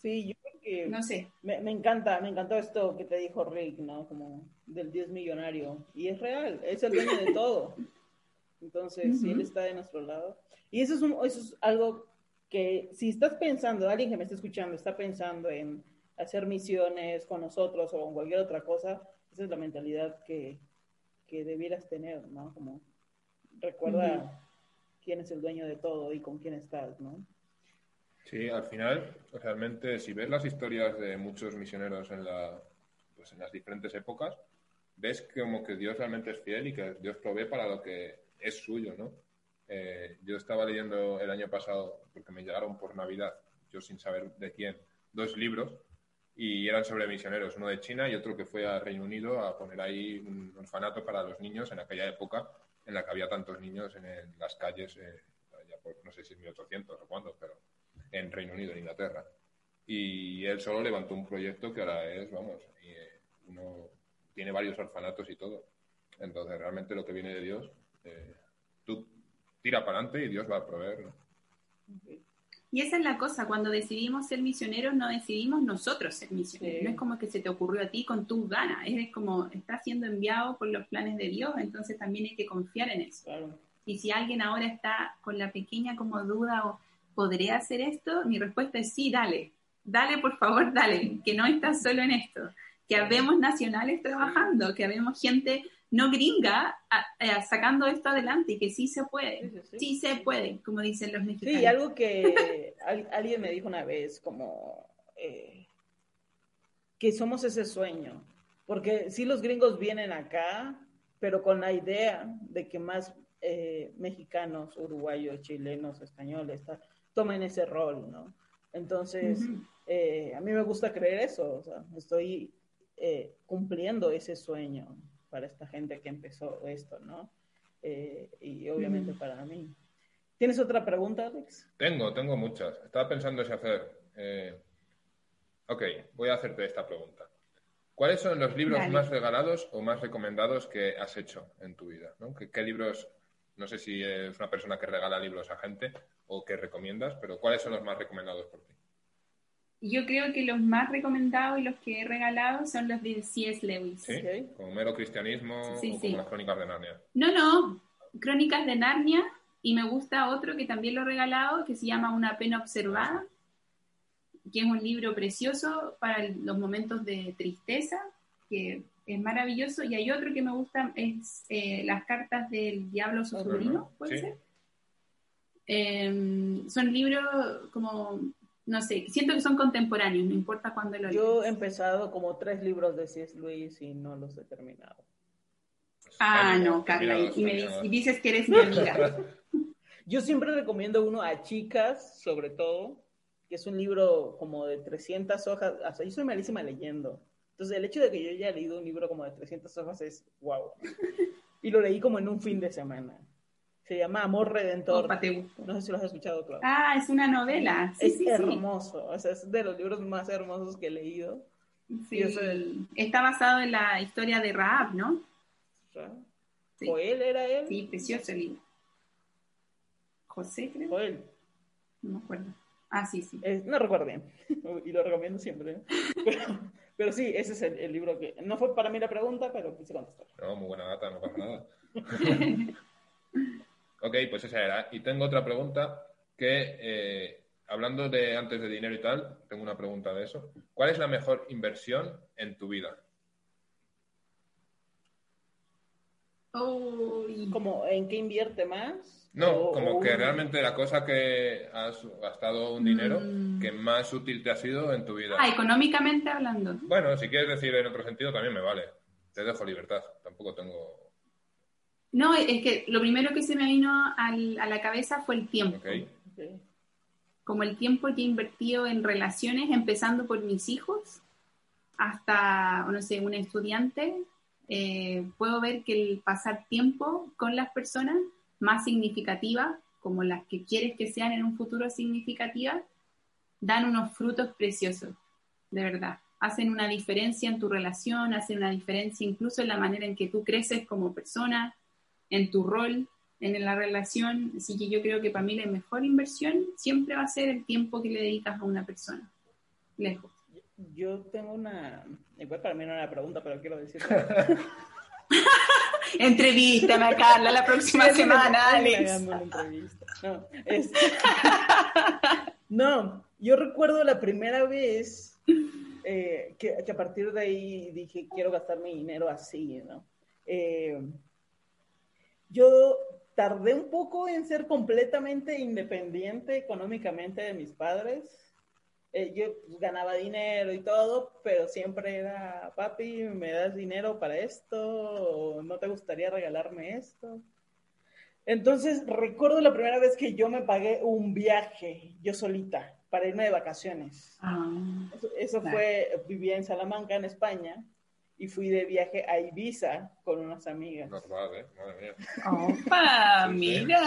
sí, yo creo que no sé. Me, me, encanta, me encantó esto que te dijo Rick, ¿no? Como del Dios millonario y es real, es el dueño de todo. Entonces, uh -huh. él está de nuestro lado. Y eso es, un, eso es algo que si estás pensando, alguien que me está escuchando está pensando en hacer misiones con nosotros o con cualquier otra cosa, esa es la mentalidad que, que debieras tener, ¿no? Como recuerda uh -huh quién es el dueño de todo y con quién estás, ¿no? Sí, al final, realmente, si ves las historias de muchos misioneros en, la, pues en las diferentes épocas, ves como que Dios realmente es fiel y que Dios provee para lo que es suyo, ¿no? Eh, yo estaba leyendo el año pasado, porque me llegaron por Navidad, yo sin saber de quién, dos libros y eran sobre misioneros, uno de China y otro que fue a Reino Unido a poner ahí un orfanato para los niños en aquella época en la que había tantos niños en, en las calles, eh, ya por, no sé si es 1800 o cuándo, pero en Reino Unido, en Inglaterra. Y él solo levantó un proyecto que ahora es, vamos, y, eh, uno tiene varios orfanatos y todo. Entonces, realmente lo que viene de Dios, eh, tú tira para adelante y Dios va a proveer. ¿no? Y esa es la cosa, cuando decidimos ser misioneros, no decidimos nosotros ser misioneros. Sí. No es como que se te ocurrió a ti con tus ganas, es como estás siendo enviado por los planes de Dios, entonces también hay que confiar en eso. Claro. Y si alguien ahora está con la pequeña como duda o ¿podré hacer esto? Mi respuesta es sí, dale. Dale, por favor, dale, que no estás solo en esto. Que habemos nacionales trabajando, que habemos gente no gringa a, a, sacando esto adelante y que sí se puede, sí, sí. sí, se puede, como dicen los mexicanos. Sí, algo que alguien me dijo una vez, como eh, que somos ese sueño, porque sí los gringos vienen acá, pero con la idea de que más eh, mexicanos, uruguayos, chilenos, españoles tal, tomen ese rol, ¿no? Entonces, uh -huh. eh, a mí me gusta creer eso, o sea, estoy eh, cumpliendo ese sueño para esta gente que empezó esto, ¿no? Eh, y obviamente mm. para mí. ¿Tienes otra pregunta, Alex? Tengo, tengo muchas. Estaba pensando si hacer. Eh... Ok, voy a hacerte esta pregunta. ¿Cuáles son los libros Dale. más regalados o más recomendados que has hecho en tu vida? ¿no? ¿Qué, ¿Qué, libros, no sé si es una persona que regala libros a gente o que recomiendas, pero cuáles son los más recomendados por ti? Yo creo que los más recomendados y los que he regalado son los de C.S. Lewis. ¿Sí? Como mero cristianismo sí, o como las crónicas de Narnia. No, no, crónicas de Narnia y me gusta otro que también lo he regalado que se llama Una pena observada, que es un libro precioso para los momentos de tristeza, que es maravilloso. Y hay otro que me gusta, es eh, Las cartas del diablo su sobrino, ¿puede sí. ser? Eh, son libros como no sé, siento que son contemporáneos, no importa cuándo lo Yo he empezado como tres libros de C.S. Lewis y no los he terminado. Ah, no, Carla, y, me y dices que eres mi amiga. Yo siempre recomiendo uno a chicas, sobre todo, que es un libro como de 300 hojas. O sea, yo soy malísima leyendo. Entonces, el hecho de que yo haya leído un libro como de 300 hojas es wow. Y lo leí como en un fin de semana. Se llama Amor Redentor. no sé si lo has escuchado, Claudia. Ah, es una novela. es hermoso. O sea, es de los libros más hermosos que he leído. Sí. Está basado en la historia de Raab, ¿no? ¿Joel era él? Sí, precioso el libro. José, creo. Joel. No me acuerdo. Ah, sí, sí. no recuerdo bien. y lo recomiendo siempre. Pero, sí, ese es el, libro que. No fue para mí la pregunta, pero quise contestar. No, muy buena data, no pasa nada. ok, pues esa era. Y tengo otra pregunta que, eh, hablando de antes de dinero y tal, tengo una pregunta de eso. ¿Cuál es la mejor inversión en tu vida? ¿Como en qué invierte más? No, como que realmente la cosa que has gastado un dinero mm. que más útil te ha sido en tu vida. Ah, económicamente hablando. Bueno, si quieres decir en otro sentido también me vale. Te dejo libertad. Tampoco tengo. No, es que lo primero que se me vino a la cabeza fue el tiempo. Como el tiempo que he invertido en relaciones, empezando por mis hijos, hasta, no sé, un estudiante, eh, puedo ver que el pasar tiempo con las personas más significativas, como las que quieres que sean en un futuro significativas, dan unos frutos preciosos, de verdad. Hacen una diferencia en tu relación, hacen una diferencia incluso en la manera en que tú creces como persona, en tu rol en la relación. Así que yo creo que para mí la mejor inversión siempre va a ser el tiempo que le dedicas a una persona, lejos. Yo tengo una, igual para mí no era una pregunta, pero quiero decir. Entrevístame a Carla la próxima semana, Alex. No, no, yo recuerdo la primera vez eh, que, a partir de ahí dije, quiero gastar mi dinero así, ¿no? Eh, yo tardé un poco en ser completamente independiente económicamente de mis padres eh, yo pues, ganaba dinero y todo, pero siempre era, papi, ¿me das dinero para esto? ¿O no te gustaría regalarme esto? Entonces, recuerdo la primera vez que yo me pagué un viaje, yo solita, para irme de vacaciones. Ah, eso, fue, vivía en Salamanca, en España, y fui de viaje a Ibiza con unas amigas. Normal, ¿eh? Madre mía. ¡Opa! mira.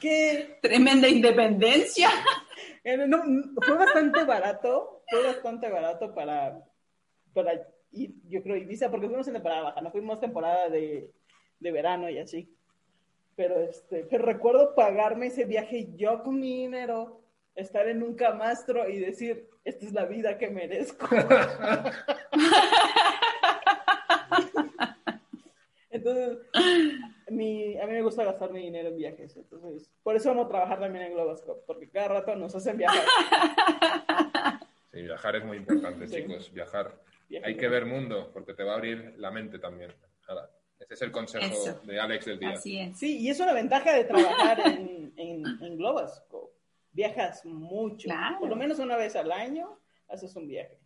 ¡Qué tremenda independencia! fue bastante barato, fue bastante barato para, para ir, yo creo, Ibiza, porque fuimos en temporada baja, no fuimos temporada de, de verano y así. Pero, este, pero recuerdo pagarme ese viaje yo con mi dinero, estar en un camastro y decir, esta es la vida que merezco. Entonces, mi, a mí me gusta gastar mi dinero en viajes. Entonces, por eso vamos a trabajar también en Globoscope, porque cada rato nos hacen viajar. Sí, viajar es muy importante, chicos. Viajar. Hay que ver mundo, porque te va a abrir la mente también. ese es el consejo de Alex del día. Así es. Sí, y es una ventaja de trabajar en, en, en Globoscope. Viajas mucho. Por lo menos una vez al año haces un viaje.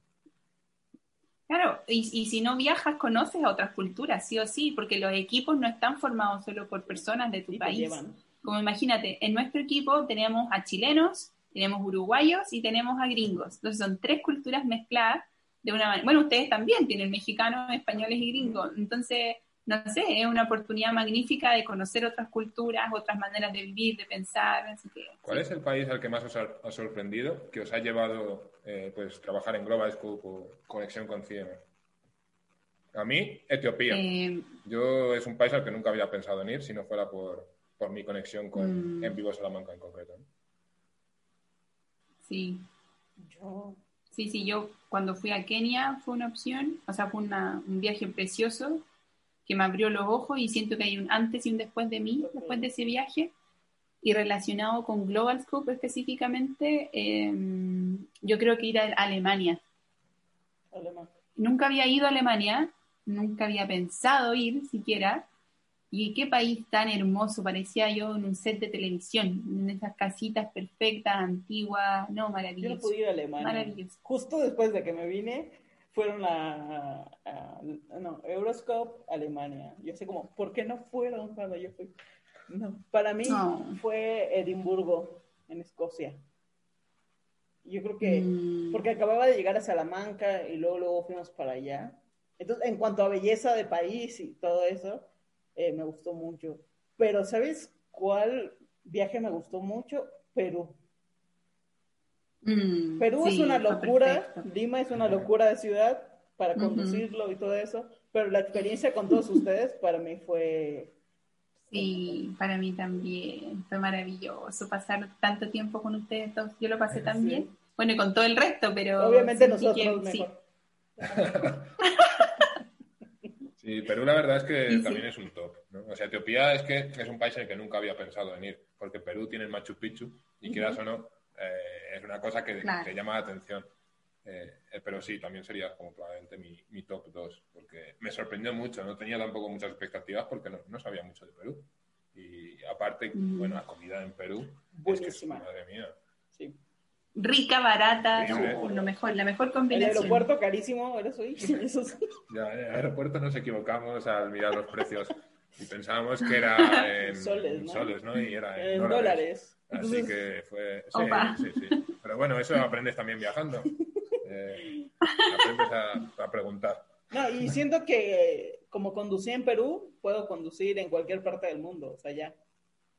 Claro, y, si no viajas, conoces a otras culturas, sí o sí, porque los equipos no están formados solo por personas de tu país. Como imagínate, en nuestro equipo tenemos a chilenos, tenemos uruguayos y tenemos a gringos. Entonces son tres culturas mezcladas de una manera. Bueno, ustedes también tienen mexicanos, españoles y gringos. Entonces, no sé, es una oportunidad magnífica de conocer otras culturas, otras maneras de vivir, de pensar. ¿Cuál es el país al que más os ha, sorprendido, que os ha llevado eh, pues trabajar en Global Scope o conexión con CIEM? A mí, Etiopía. Eh, Yo es un país al que nunca había pensado en ir si no fuera por, mi conexión con mm. En Vivo Salamanca en concreto. Sí. Sí, sí, yo cuando fui a Kenia fue una opción, o sea, fue un viaje precioso que me abrió los ojos y siento que hay un antes y un después de mí, después de ese viaje. Y relacionado con Global Scope específicamente, em, yo creo que ir a Alemania. Nunca había ido a Alemania, nunca había pensado ir siquiera, Y qué país tan hermoso, parecía yo en un set de televisión, en esas casitas perfectas, antiguas, no, maravilloso. Yo no pude ir a Alemania. Maravilloso. Justo después de que me vine, fueron a, a- no, Euroscope, Alemania. Yo sé como, ¿por qué no fueron cuando yo fui? No, para mí No. fue Edimburgo, en Escocia. Yo creo que, Mm. porque acababa de llegar a Salamanca y luego, luego fuimos para allá. Entonces, en cuanto a belleza de país y todo eso, eh, me gustó mucho. Pero, ¿sabes cuál viaje me gustó mucho? Perú. Mm, Perú es sí, una locura. Lima es una locura de ciudad para conducirlo y todo eso, pero la experiencia con todos ustedes para mí fue... Sí, para mí también. Fue maravilloso pasar tanto tiempo con ustedes dos. Yo lo pasé Sí. bien. Bueno, y con todo el resto, pero. Obviamente nosotros que- sí. mejor. Sí, Perú la verdad es que sí. también es un top. ¿no? O sea, Etiopía es que es un país en el que nunca había pensado en ir, porque Perú tiene el Machu Picchu y quieras o no, eh, es una cosa que, Claro. que llama la atención. Eh, eh, pero sí, también sería como probablemente mi, mi top 2, porque me sorprendió mucho, no tenía tampoco muchas expectativas porque no, no sabía mucho de Perú. Y aparte, Mm. bueno, la comida en Perú es Buenísima. que, madre mía. Sí. Rica, barata, Increíble. no, lo mejor, la mejor El combinación. aeropuerto carísimo, eso sí, eso sí. Ya en el aeropuerto nos equivocamos al mirar los precios y pensábamos que era en Soles, ¿no? soles, ¿no? Y era en, En dólares. dólares. Así que fue. Sí, Opa. sí, sí. Pero bueno, eso aprendes también viajando. Eh, aprendes a, a preguntar. no, y siento que como conducí en Perú, puedo conducir en cualquier parte del mundo, o sea, ya.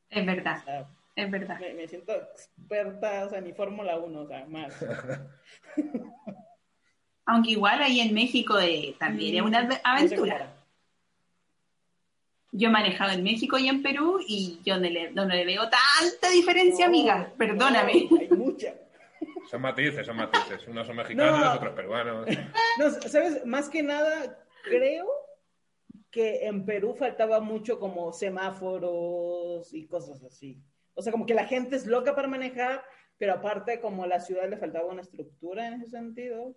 Es O verdad, sea, es verdad. me, me siento experta, o sea, ni Fórmula 1, o sea, más. Aunque igual ahí en México eh, también es una aventura. Yo he manejado en México y en Perú y yo no le, no le veo tanta diferencia, No, amiga. Perdóname. no, hay mucha. Son matices, son matices. Unos son mexicanos, No. otros peruanos. No, ¿sabes? Más que nada, creo que en Perú faltaba mucho como semáforos y cosas así. O sea, como que la gente es loca para manejar, pero aparte como a la ciudad le faltaba una estructura en ese sentido.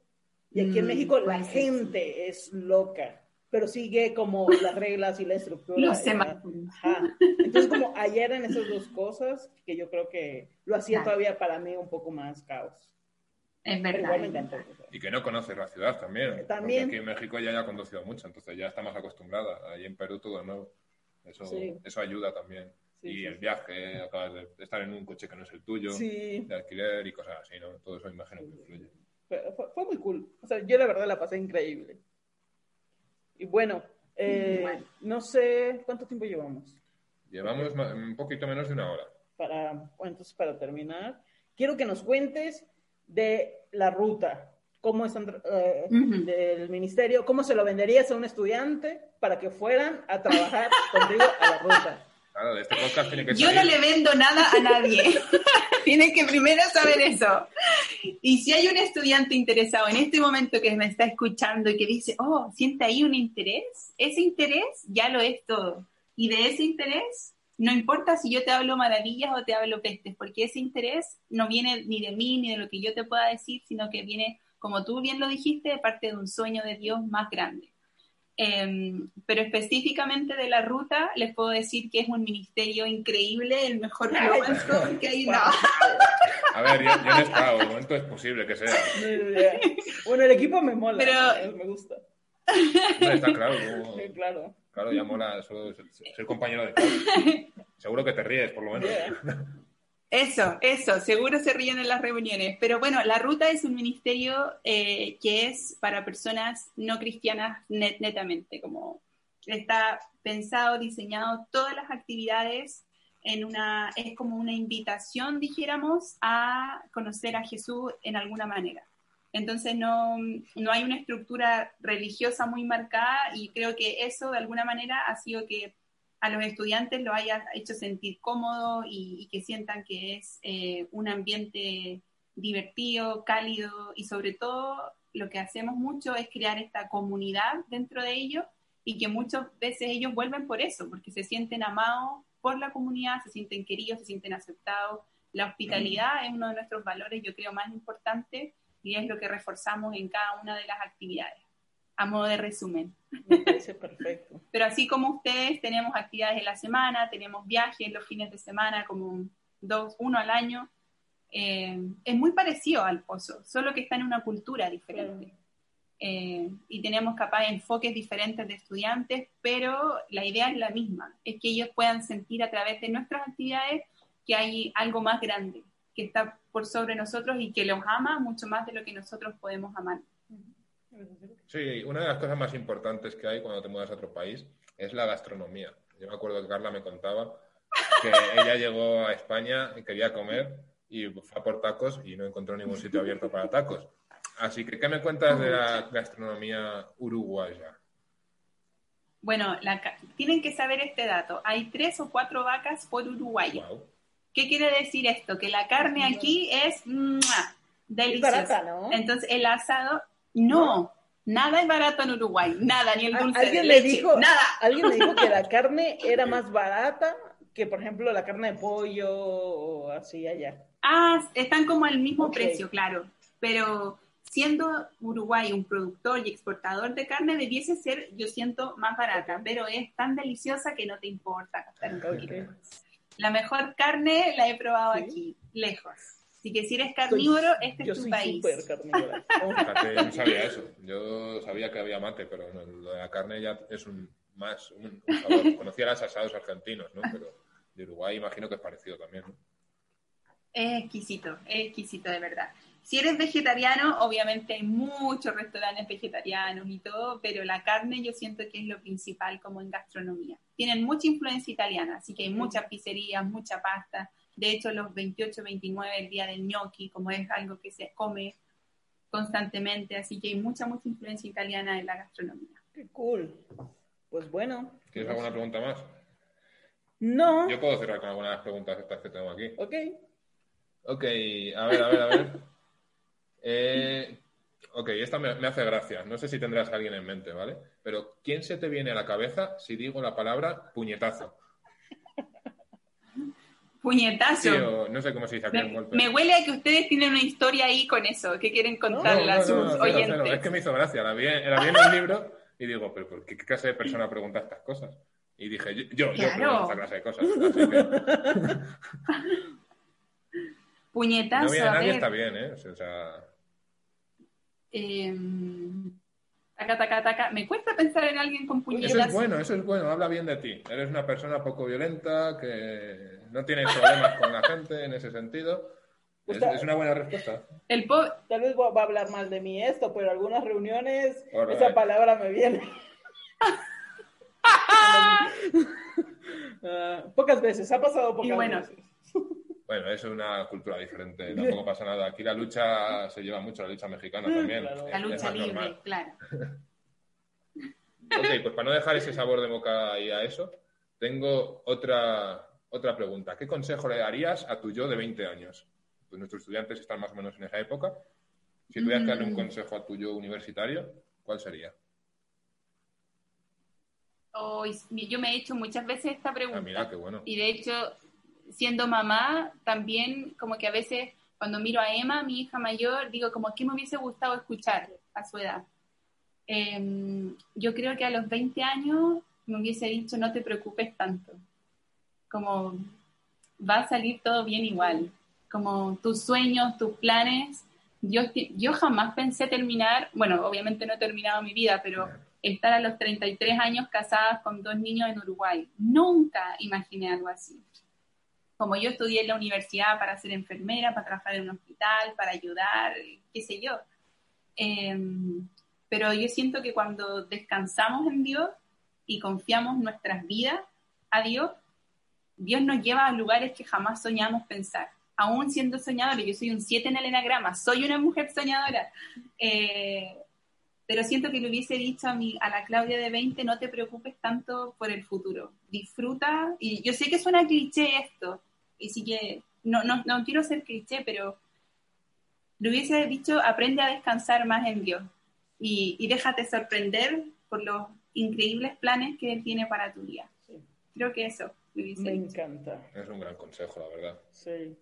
Y aquí en Mm, México la puede ser. gente es loca, pero sigue como las reglas y la estructura. Los. Ajá. Entonces, como ayer eran esas dos cosas que yo creo que lo hacía Claro. todavía para mí un poco más caos. Es Pero verdad. igual me. Y que no conoces la ciudad también. También. Porque aquí en México ya ya ha conducido mucho, entonces ya está más acostumbrada. Ahí en Perú todo de nuevo. Eso, Sí. eso ayuda también. Sí, y sí, el sí. viaje, acabas de estar en un coche que no es el tuyo, Sí. de alquiler y cosas así, ¿no? Todo eso imagino que influye. Fue- fue muy cool. O sea, yo la verdad la pasé increíble. Y bueno, eh, Bueno. no sé cuánto tiempo llevamos. Llevamos un poquito menos de una hora. Para, bueno, entonces, para terminar, quiero que nos cuentes de la ruta. ¿Cómo es eh, del ministerio? ¿Cómo se lo venderías a un estudiante para que fueran a trabajar contigo a la ruta? Claro, este podcast tiene que Yo no le vendo nada a nadie. Tienen que primero saber eso. Y si hay un estudiante interesado en este momento que me está escuchando y que dice, oh, siente ahí un interés, ese interés ya lo es todo. Y de ese interés, no importa si yo te hablo maravillas o te hablo pestes, porque ese interés no viene ni de mí ni de lo que yo te pueda decir, sino que viene, como tú bien lo dijiste, de parte de un sueño de Dios más grande. Em, pero específicamente de la ruta, les puedo decir que es un ministerio increíble, el mejor Scout que hay. No. A ver, yo, yo no he estado, de momento es posible que sea. Bueno, el equipo me mola, Pero- me gusta. Hombre, está claro, como- Sí, claro. claro, ya mola solo ser, ser compañero de. Seguro que te ríes, por lo menos. Yeah. Eso, eso, seguro se ríen en las reuniones. Pero bueno, la ruta es un ministerio eh, que es para personas no cristianas net- netamente, como está pensado, diseñado, todas las actividades en una, es como una invitación, dijéramos, a conocer a Jesús en alguna manera. Entonces no, no hay una estructura religiosa muy marcada y creo que eso de alguna manera ha sido que a los estudiantes lo haya hecho sentir cómodo y, que sientan que es eh, un ambiente divertido, cálido y sobre todo lo que hacemos mucho es crear esta comunidad dentro de ellos y que muchas veces ellos vuelven por eso, porque se sienten amados por la comunidad, se sienten queridos, se sienten aceptados. La hospitalidad es uno de nuestros valores, yo creo, más importantes y es lo que reforzamos en cada una de las actividades. A modo de resumen. Me parece perfecto. Pero así como ustedes, tenemos actividades en la semana, tenemos viajes los fines de semana, como dos, uno al año. Eh, es muy parecido al pozo, solo que está en una cultura diferente. Eh, y tenemos capaz enfoques diferentes de estudiantes, pero la idea es la misma, es que ellos puedan sentir a través de nuestras actividades que hay algo más grande, que está por sobre nosotros y que los ama mucho más de lo que nosotros podemos amar. Sí, una de las cosas más importantes que hay cuando te mudas a otro país es la gastronomía. Yo me acuerdo que Carla me contaba que ella llegó a España y quería comer y fue a por tacos y no encontró ningún sitio abierto para tacos. Así que, ¿qué me cuentas de la gastronomía uruguaya? Bueno, tienen que saber este dato. Hay tres o cuatro vacas por Uruguay. ¿Qué quiere decir esto? Que la carne aquí es deliciosa. ¿no? Entonces, el asado, no, Nada es barato en Uruguay, nada, ni el dulce ¿Alguien de leche, le dijo, nada. Alguien me dijo que la carne era más barata que, por ejemplo, la carne de pollo o así allá. Ah, están como al mismo precio, claro. Pero siendo Uruguay un productor y exportador de carne, debiese ser, yo siento, más barata, pero es tan deliciosa que no te importa gastar un poquito La mejor carne la he probado aquí, lejos. Así que si eres carnívoro, este es tu país. Yo soy carnívoro. yo no sabía eso. Yo sabía que había mate, pero lo de la carne ya es un más un, sabor. Conocía los asados argentinos, ¿no? Pero de Uruguay imagino que es parecido también, ¿no? Es exquisito, es exquisito de verdad. Si eres vegetariano, obviamente hay muchos restaurantes vegetarianos y todo, pero la carne yo siento que es lo principal como en gastronomía. Tienen mucha influencia italiana, así que hay muchas pizzerías, mucha pasta. De hecho, los 28, 29, el día del gnocchi, como es algo que se come constantemente, así que hay mucha, mucha influencia italiana en la gastronomía. Qué cool. Pues bueno. ¿Tienes alguna pregunta más? No. Yo puedo cerrar con algunas de las preguntas estas que tengo aquí. Ok. Ok, a ver, a ver, a ver. Eh, ok, esta me, hace gracia. No sé si tendrás a alguien en mente, ¿vale? Pero ¿quién se te viene a la cabeza si digo la palabra puñetazo? Puñetazo. no sé cómo se dice aquí me, me huele a que ustedes tienen una historia ahí con eso. ¿Qué quieren contarle a sus oyentes? Es que me hizo gracia. La vi, la vi en un libro y digo, ¿pero por qué, clase de persona pregunta estas cosas? Y dije, yo, yo, pregunto esta clase de cosas. Puñetazo. No viene nadie, está bien, ¿eh? O sea, eh, taca, taca, taca. Me cuesta pensar en alguien con puñetas. Eso es bueno, eso es bueno, habla bien de ti. Eres una persona poco violenta, que no tienes problemas con la gente en ese sentido. Es, una buena respuesta. El Tal vez va a hablar mal de mí esto, pero en algunas reuniones esa palabra me viene. Ah, pocas veces, ha pasado pocas veces. Bueno, eso es una cultura diferente, tampoco pasa nada. Aquí la lucha se lleva mucho, la lucha mexicana mm, también. La lucha libre, claro. ok, pues para no dejar ese sabor de boca ahí a eso, tengo otra, otra pregunta. ¿Qué consejo le darías a tu yo de 20 años? Pues nuestros estudiantes están más o menos en esa época. Si tuvieras que darle un mm. consejo a tu yo universitario, ¿cuál sería? yo me he hecho muchas veces esta pregunta. Ah, mira, qué bueno. Y de hecho, siendo mamá, también como que a veces cuando miro a Emma, mi hija mayor, digo como que me hubiese gustado escuchar a su edad. Em, yo creo que a los 20 años me hubiese dicho no te preocupes tanto, como va a salir todo bien igual, como tus sueños, tus planes. Yo, yo jamás pensé terminar, bueno, obviamente no he terminado mi vida, pero estar a los 33 años casada con dos niños en Uruguay. Nunca imaginé algo así como yo estudié en la universidad para ser enfermera, para trabajar en un hospital, para ayudar, qué sé yo. Em, pero yo siento que cuando descansamos en Dios y confiamos nuestras vidas a Dios, Dios nos lleva a lugares que jamás soñamos pensar. Aún siendo soñadora, yo soy un 7 en el enagrama, soy una mujer soñadora. Eh, pero siento que le hubiese dicho a, mi, a la Claudia de 20, no te preocupes tanto por el futuro, disfruta, y yo sé que suena cliché esto, y sí que, no, no, no quiero ser cliché, pero le hubiese dicho, aprende a descansar más en Dios y, y déjate sorprender por los increíbles planes que Él tiene para tu día. Creo que eso. Me encanta. Es un gran consejo, la verdad. Sí.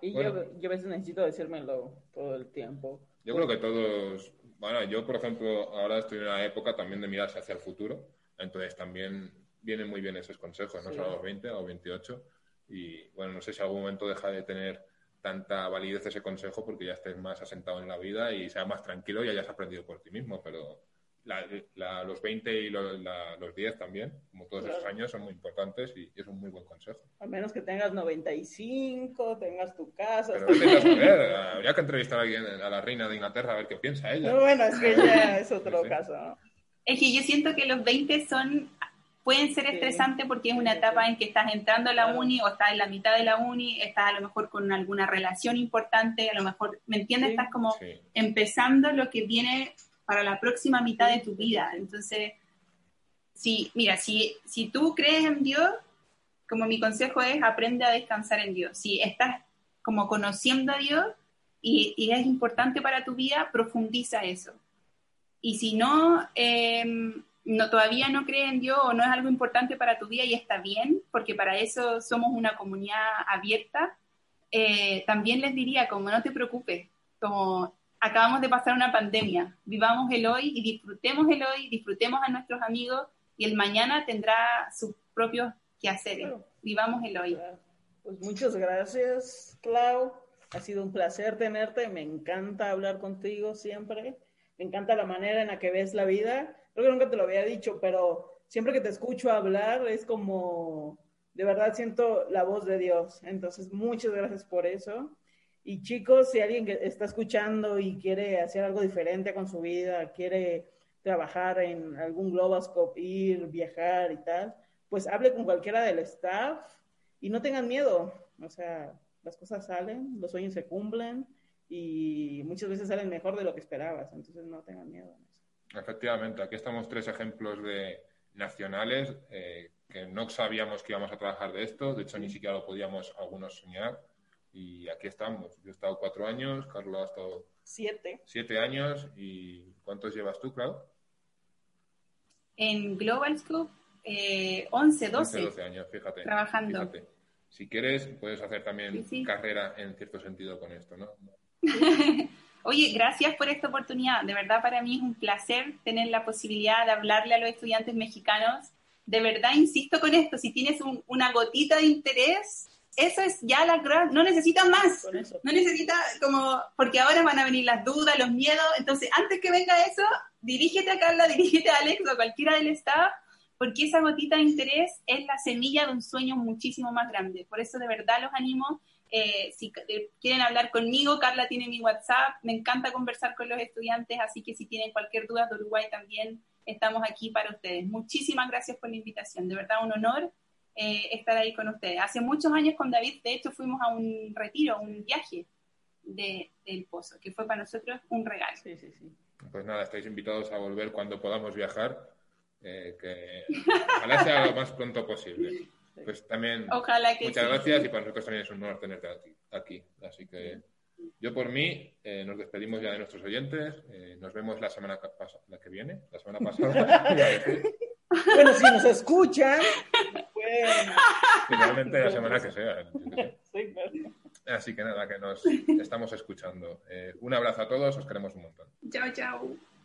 Y yo, yo a veces necesito decírmelo todo el tiempo. Yo creo que todos Bueno, yo, por ejemplo, ahora estoy en una época también de mirarse hacia el futuro, entonces también vienen muy bien esos consejos, no Sí. solo a los 20 o a los 28. Y bueno, no sé si algún momento deja de tener tanta validez ese consejo porque ya estés más asentado en la vida y seas más tranquilo y hayas aprendido por ti mismo, pero la- la- los 20 y los, la- los 10 también, como todos esos Claro. años, son muy importantes y, y es un muy buen consejo. A menos que tengas 95, tengas tu casa. Pero vete a saber, habría que entrevistar a, alguien, a la reina de Inglaterra a ver qué piensa ella. Pero bueno, es que ya es otro Sí. caso, ¿no? Es que yo siento que los 20 son pueden ser Sí. estresantes porque es una etapa en que estás entrando a la uni o estás en la mitad de la uni, estás a lo mejor con alguna relación importante, a lo mejor, ¿me entiendes? Sí. Estás como Sí. empezando lo que viene para la próxima mitad de tu vida. Entonces, si, mira, si, si tú crees en Dios, como mi consejo es, aprende a descansar en Dios. Si estás como conociendo a Dios y, y es importante para tu vida, profundiza eso. Y si no, eh, no, todavía no crees en Dios o no es algo importante para tu vida y está bien, porque para eso somos una comunidad abierta, eh, también les diría como no te preocupes, como acabamos de pasar una pandemia, vivamos el hoy y disfrutemos el hoy, disfrutemos a nuestros amigos y el mañana tendrá sus propios quehaceres. Claro. Vivamos el hoy. Pues muchas gracias, Clau. Ha sido un placer tenerte. Me encanta hablar contigo siempre. Me encanta la manera en la que ves la vida. Creo que nunca te lo había dicho, pero siempre que te escucho hablar es como, de verdad siento la voz de Dios. Entonces, muchas gracias por eso. Y chicos, si alguien que está escuchando y quiere hacer algo diferente con su vida, quiere trabajar en algún Globoscope, ir, viajar y tal, pues hable con cualquiera del staff y no tengan miedo. O sea, las cosas salen, los sueños se cumplen y muchas veces salen mejor de lo que esperabas. Entonces no tengan miedo. Efectivamente, aquí estamos tres ejemplos de nacionales eh, que no sabíamos que íbamos a trabajar de esto, de hecho ni siquiera lo podíamos algunos soñar y aquí estamos. Yo he estado cuatro años, Carlos ha estado Siete. siete años y ¿cuántos llevas tú, Clau? En Global Scope, eh, 11, 12. 12 años, fíjate. Trabajando. Fíjate. Si quieres, puedes hacer también Sí, sí. carrera en cierto sentido con esto, ¿no? Oye, gracias por esta oportunidad. De verdad, para mí es un placer tener la posibilidad de hablarle a los estudiantes mexicanos. De verdad, insisto con esto, si tienes un- una gotita de interés, eso es ya la gran, no necesitas más. No necesitas como, porque ahora van a venir las dudas, los miedos. Entonces, antes que venga eso, dirígete a Carla, dirígete a Alex o a cualquiera del staff, porque esa gotita de interés es la semilla de un sueño muchísimo más grande. Por eso, de verdad, los animo. Eh, si eh, quieren hablar conmigo, Carla tiene mi WhatsApp. Me encanta conversar con los estudiantes, así que si tienen cualquier duda de Uruguay también estamos aquí para ustedes. Muchísimas gracias por la invitación. De verdad, un honor eh, estar ahí con ustedes. Hace muchos años con David, de hecho, fuimos a un retiro, un viaje de, del Pozo, que fue para nosotros un regalo. Sí, sí, sí. Pues nada, estáis invitados a volver cuando podamos viajar, eh, que ojalá sea lo más pronto posible. Pues también Ojalá que muchas sí. gracias y para nosotros también es un honor tenerte aquí. aquí. Así que yo por mí eh, nos despedimos ya de nuestros oyentes. Eh, nos vemos la semana que, pasa- la que viene, la semana pasada. Bueno, si nos escuchan, Finalmente la semana que sea. sí, claro. Así que nada, que nos estamos escuchando. Eh, un abrazo a todos, os queremos un montón. Chao, chao.